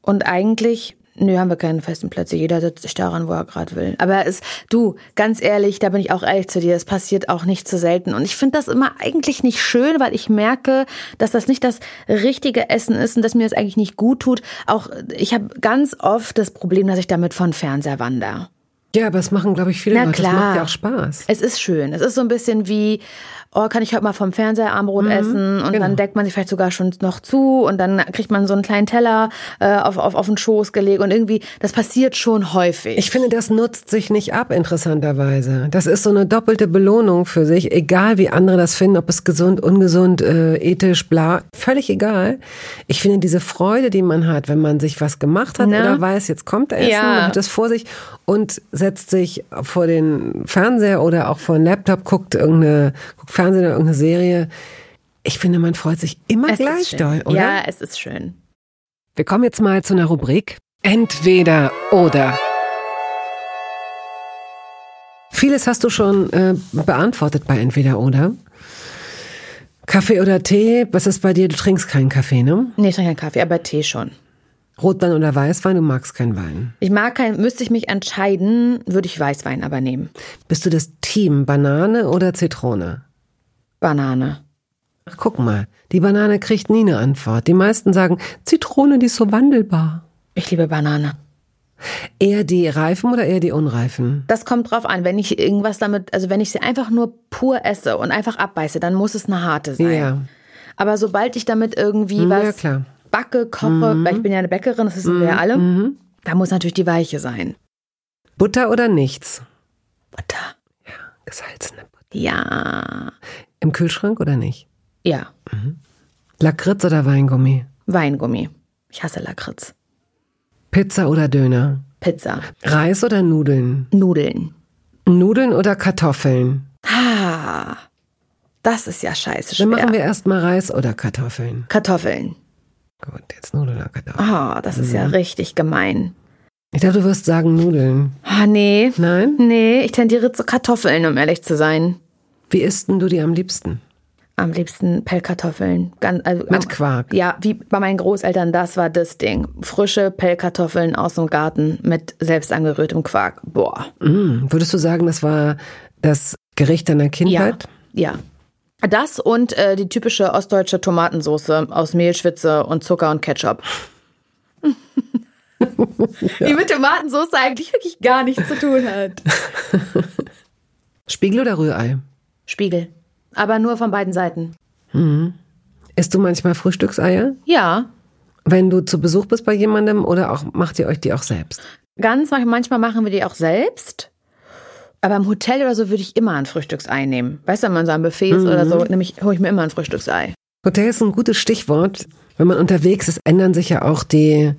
und eigentlich Nö, haben wir keine festen Plätze. Jeder setzt sich daran, wo er gerade will. Aber es, du, ganz ehrlich, da bin ich auch ehrlich zu dir, es passiert auch nicht zu selten. Und ich finde das immer eigentlich nicht schön, weil ich merke, dass das nicht das richtige Essen ist und dass mir das eigentlich nicht gut tut. Auch ich habe ganz oft das Problem, dass ich damit von Fernseher wandere. Ja, aber es machen, glaube ich, viele Na Leute. Klar. Das macht ja auch Spaß. Es ist schön. Es ist so ein bisschen wie, oh, kann ich heute mal vom Fernseher Armbrot mhm, essen und genau. dann deckt man sich vielleicht sogar schon noch zu und dann kriegt man so einen kleinen Teller äh, auf, auf, auf den Schoß gelegt und irgendwie, das passiert schon häufig. Ich finde, das nutzt sich nicht ab, interessanterweise. Das ist so eine doppelte Belohnung für sich, egal wie andere das finden, ob es gesund, ungesund, äh, ethisch, bla, völlig egal. Ich finde diese Freude, die man hat, wenn man sich was gemacht hat Na? oder weiß, jetzt kommt Essen, ja. man hat es vor sich und setzt sich vor den Fernseher oder auch vor den Laptop, guckt irgendeine, guckt Fernsehen oder irgendeine Serie. Ich finde, man freut sich immer es gleich doll, oder? Ja, es ist schön. Wir kommen jetzt mal zu einer Rubrik. Entweder oder. Vieles hast du schon äh, beantwortet bei Entweder oder. Kaffee oder Tee? Was ist bei dir? Du trinkst keinen Kaffee, ne? Nee, ich trinke keinen Kaffee, aber Tee schon. Rotwein oder Weißwein? Du magst keinen Wein. Ich mag keinen, müsste ich mich entscheiden, würde ich Weißwein aber nehmen. Bist du das Team Banane oder Zitrone? Banane. Ach, guck mal, die Banane kriegt nie eine Antwort. Die meisten sagen, Zitrone, die ist so wandelbar. Ich liebe Banane. Eher die Reifen oder eher die Unreifen? Das kommt drauf an. Wenn ich irgendwas damit, also wenn ich sie einfach nur pur esse und einfach abbeiße, dann muss es eine harte sein. Ja. Aber sobald ich damit irgendwie was ja, klar backe, koche, mhm. weil ich bin ja eine Bäckerin, das wissen mhm. wir ja alle, mhm. da muss natürlich die Weiche sein. Butter oder nichts? Butter. Ja, gesalzene Butter. Ja. Im Kühlschrank oder nicht? Ja. Mhm. Lakritz oder Weingummi? Weingummi. Ich hasse Lakritz. Pizza oder Döner? Pizza. Reis oder Nudeln? Nudeln. Nudeln oder Kartoffeln? Ah, das ist ja scheiße schwer. Dann machen wir erstmal Reis oder Kartoffeln. Kartoffeln. Gut, jetzt Nudeln. Ah, das ist mhm. ja richtig gemein. Ich dachte, du wirst sagen Nudeln. Ah, nee. Nein? Nee, ich tendiere zu Kartoffeln, um ehrlich zu sein. Wie isst denn du die am liebsten? Am liebsten Pellkartoffeln. Ganz, also, Mit Quark? Ja, wie bei meinen Großeltern, das war das Ding. Frische Pellkartoffeln aus dem Garten mit selbst angerührtem Quark. Boah. Mm, würdest du sagen, das war das Gericht deiner Kindheit? Ja, ja. Das und äh, die typische ostdeutsche Tomatensauce aus Mehlschwitze und Zucker und Ketchup. ja. Die mit Tomatensauce eigentlich wirklich gar nichts zu tun hat. Spiegel oder Rührei? Spiegel. Aber nur von beiden Seiten. Mhm. Isst du manchmal Frühstückseier? Ja. Wenn du zu Besuch bist bei jemandem oder auch macht ihr euch die auch selbst? Ganz manchmal machen wir die auch selbst. Aber im Hotel oder so würde ich immer ein Frühstücksei nehmen. Weißt du, wenn man so ein Buffet ist mhm. oder so, mhm. nämlich hole ich mir immer ein Frühstücksei. Hotel ist ein gutes Stichwort. Wenn man unterwegs ist, ändern sich ja auch die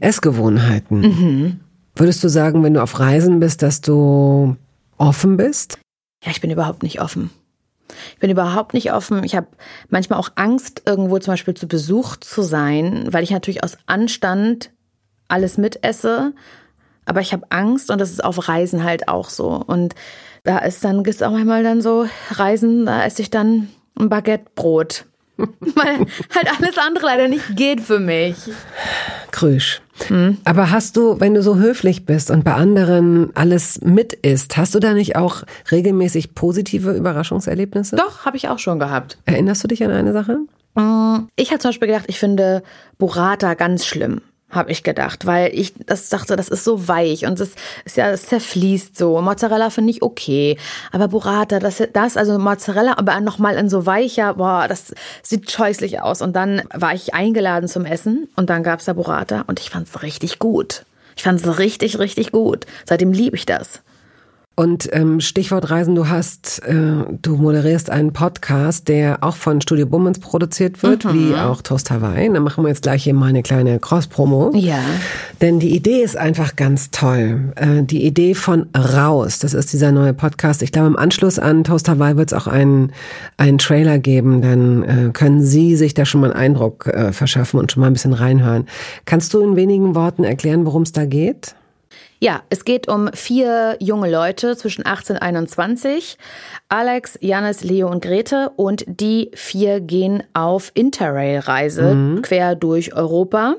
Essgewohnheiten. Mhm. Würdest du sagen, wenn du auf Reisen bist, dass du offen bist? Ja, ich bin überhaupt nicht offen. Ich bin überhaupt nicht offen. Ich habe manchmal auch Angst, irgendwo zum Beispiel zu Besuch zu sein, weil ich natürlich aus Anstand alles mitesse aber ich habe Angst und das ist auf Reisen halt auch so. Und da ist dann, gibt es auch manchmal dann so Reisen, da esse ich dann ein Baguettebrot. Weil halt alles andere leider nicht geht für mich. Krüsch. Hm. Aber hast du, wenn du so höflich bist und bei anderen alles mit isst, hast du da nicht auch regelmäßig positive Überraschungserlebnisse? Doch, habe ich auch schon gehabt. Erinnerst du dich an eine Sache? Mm, ich habe zum Beispiel gedacht, ich finde Burrata ganz schlimm habe ich gedacht, weil ich das dachte, das ist so weich und es ist ja, es zerfließt so. Mozzarella finde ich okay, aber Burrata, das, das also Mozzarella, aber nochmal in so weicher, boah, das sieht scheußlich aus. Und dann war ich eingeladen zum Essen und dann gab's da Burrata und ich fand's richtig gut. Ich fand's richtig, richtig gut. Seitdem liebe ich das. Und ähm, Stichwort Reisen, du hast, äh, du moderierst einen Podcast, der auch von Studio Bummens produziert wird, mhm. wie auch Toast Hawaii. Da machen wir jetzt gleich hier mal eine kleine Cross-Promo. Ja. Denn die Idee ist einfach ganz toll. Äh, die Idee von Raus, das ist dieser neue Podcast. Ich glaube, im Anschluss an Toast Hawaii wird es auch einen, einen Trailer geben. Dann äh, können Sie sich da schon mal einen Eindruck äh, verschaffen und schon mal ein bisschen reinhören. Kannst du in wenigen Worten erklären, worum es da geht? Ja, es geht um vier junge Leute zwischen 18 und 21. Alex, Janis, Leo und Grete. Und die vier gehen auf Interrail-Reise mhm. quer durch Europa.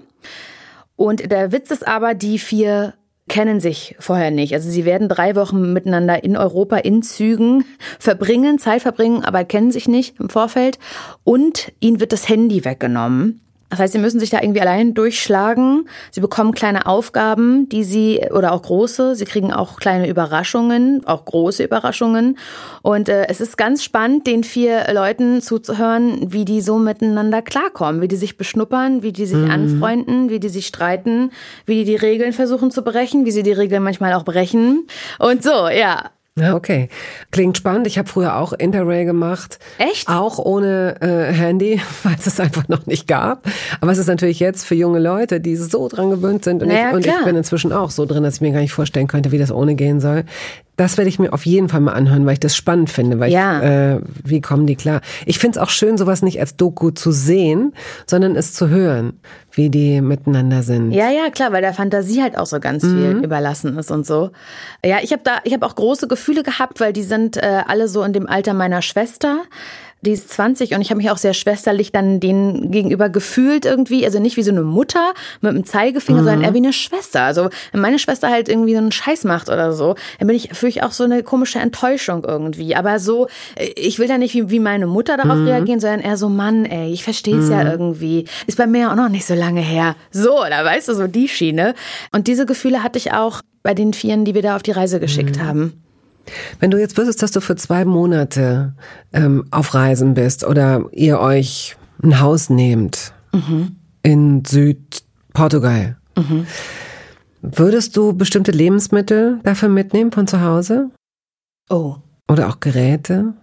Und der Witz ist aber, die vier kennen sich vorher nicht. Also sie werden drei Wochen miteinander in Europa in Zügen verbringen, Zeit verbringen, aber kennen sich nicht im Vorfeld. Und ihnen wird das Handy weggenommen. Das heißt, sie müssen sich da irgendwie allein durchschlagen. Sie bekommen kleine Aufgaben, die sie, oder auch große, sie kriegen auch kleine Überraschungen, auch große Überraschungen. Und äh, es ist ganz spannend, den vier Leuten zuzuhören, wie die so miteinander klarkommen, wie die sich beschnuppern, wie die sich mhm. anfreunden, wie die sich streiten, wie die die Regeln versuchen zu brechen, wie sie die Regeln manchmal auch brechen. Und so, ja. Ja, okay. Klingt spannend. Ich habe früher auch Interrail gemacht. Echt? Auch ohne äh, Handy, weil es es einfach noch nicht gab. Aber es ist natürlich jetzt für junge Leute, die so dran gewöhnt sind. Und, naja, ich, und ich bin inzwischen auch so drin, dass ich mir gar nicht vorstellen könnte, wie das ohne gehen soll. Das werde ich mir auf jeden Fall mal anhören, weil ich das spannend finde. Weil ja. ich, äh, wie kommen die klar? Ich finde es auch schön, sowas nicht als Doku zu sehen, sondern es zu hören, wie die miteinander sind. Ja, ja, klar, weil der Fantasie halt auch so ganz viel mhm. überlassen ist und so. Ja, ich habe da, ich habe auch große Gefühle gehabt, weil die sind äh, alle so in dem Alter meiner Schwester die ist 20 und ich habe mich auch sehr schwesterlich dann denen gegenüber gefühlt irgendwie. Also nicht wie so eine Mutter mit einem Zeigefinger, mhm. sondern eher wie eine Schwester. Also wenn meine Schwester halt irgendwie so einen Scheiß macht oder so, dann bin ich, fühle ich auch so eine komische Enttäuschung irgendwie. Aber so, ich will da nicht wie, wie meine Mutter darauf mhm. reagieren, sondern eher so, Mann, ey, ich verstehe es mhm. ja irgendwie. Ist bei mir auch noch nicht so lange her. So, da weißt du, so die Schiene. Und diese Gefühle hatte ich auch bei den Vieren, die wir da auf die Reise geschickt mhm. haben. Wenn du jetzt wüsstest, dass du für zwei Monate ähm, auf Reisen bist oder ihr euch ein Haus nehmt mhm. in Südportugal, mhm. würdest du bestimmte Lebensmittel dafür mitnehmen von zu Hause? Oh. Oder auch Geräte?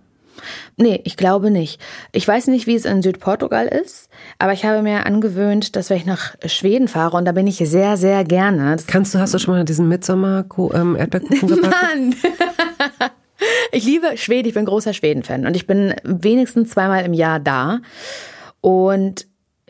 Nee, ich glaube nicht. Ich weiß nicht, wie es in Südportugal ist, aber ich habe mir angewöhnt, dass wenn ich nach Schweden fahre, und da bin ich sehr, sehr gerne. Kannst du, hast du schon mal diesen Mitsommer ähm, gebacken? Nein! ich liebe Schweden, ich bin großer Schweden-Fan und ich bin wenigstens zweimal im Jahr da. Und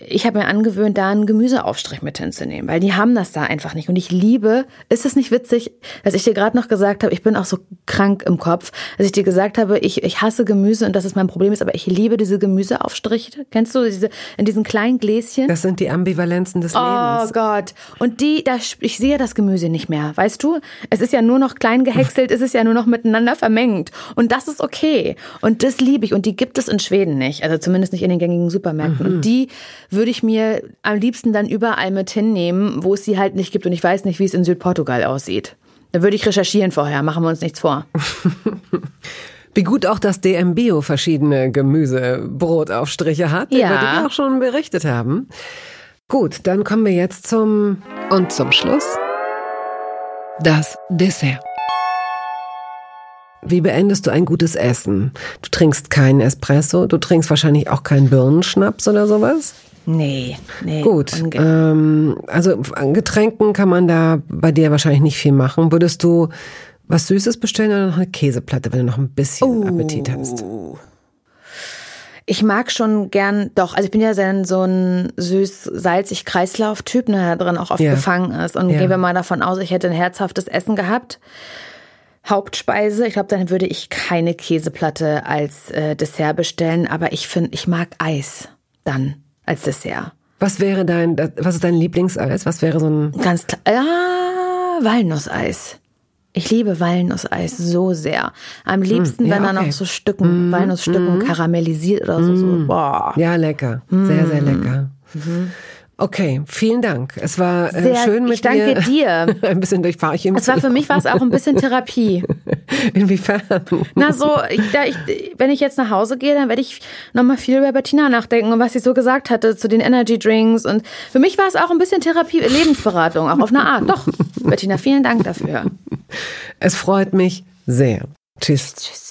ich habe mir angewöhnt, da einen Gemüseaufstrich mit hinzunehmen, weil die haben das da einfach nicht. Und ich liebe, ist es nicht witzig, dass ich dir gerade noch gesagt habe, ich bin auch so krank im Kopf, dass ich dir gesagt habe, ich, ich hasse Gemüse und dass es mein Problem ist, aber ich liebe diese Gemüseaufstriche. Kennst du diese in diesen kleinen Gläschen? Das sind die Ambivalenzen des oh Lebens. Oh Gott. Und die, da, ich sehe das Gemüse nicht mehr. Weißt du? Es ist ja nur noch klein gehäckselt, es ist ja nur noch miteinander vermengt. Und das ist okay. Und das liebe ich. Und die gibt es in Schweden nicht. Also zumindest nicht in den gängigen Supermärkten. Mhm. Und die würde ich mir am liebsten dann überall mit hinnehmen, wo es sie halt nicht gibt. Und ich weiß nicht, wie es in Südportugal aussieht. Da würde ich recherchieren vorher, machen wir uns nichts vor. Wie gut auch das DM Bio verschiedene Gemüsebrotaufstriche hat, ja. über die wir auch schon berichtet haben. Gut, dann kommen wir jetzt zum und zum Schluss das Dessert. Wie beendest du ein gutes Essen? Du trinkst keinen Espresso, du trinkst wahrscheinlich auch keinen Birnenschnaps oder sowas? Nee, nee. Gut. Ähm, also an Getränken kann man da bei dir wahrscheinlich nicht viel machen. Würdest du was Süßes bestellen oder noch eine Käseplatte, wenn du noch ein bisschen oh. Appetit hast? Ich mag schon gern, doch, also ich bin ja so ein süß-salzig Kreislauf-Typ, ne, der drin auch oft ja. gefangen ist. Und ja. gehen wir mal davon aus, ich hätte ein herzhaftes Essen gehabt. Hauptspeise, ich glaube, dann würde ich keine Käseplatte als äh, Dessert bestellen, aber ich finde, ich mag Eis dann als Dessert. Was wäre dein, was ist dein Lieblingseis? Was wäre so ein. Ganz klar, ja, Walnusseis. Ich liebe Walnusseis so sehr. Am liebsten, mm, ja, wenn er okay. noch so Stücken, mm, Walnussstücken mm, karamellisiert oder so. so. Boah. Ja, lecker. Sehr, sehr lecker. Mhm. Okay, vielen Dank. Es war äh, Sehr, schön mit ich danke dir. dir. ein bisschen durch Parchim. Es war für mich war es auch ein bisschen Therapie. Inwiefern? Na so, ich, da ich, wenn ich jetzt nach Hause gehe, dann werde ich nochmal viel über Bettina nachdenken und was sie so gesagt hatte zu den Energy Drinks. Und für mich war es auch ein bisschen Therapie, Lebensberatung, auch auf eine Art. Doch, Bettina, vielen Dank dafür. Es freut mich sehr. Tschüss. Tschüss.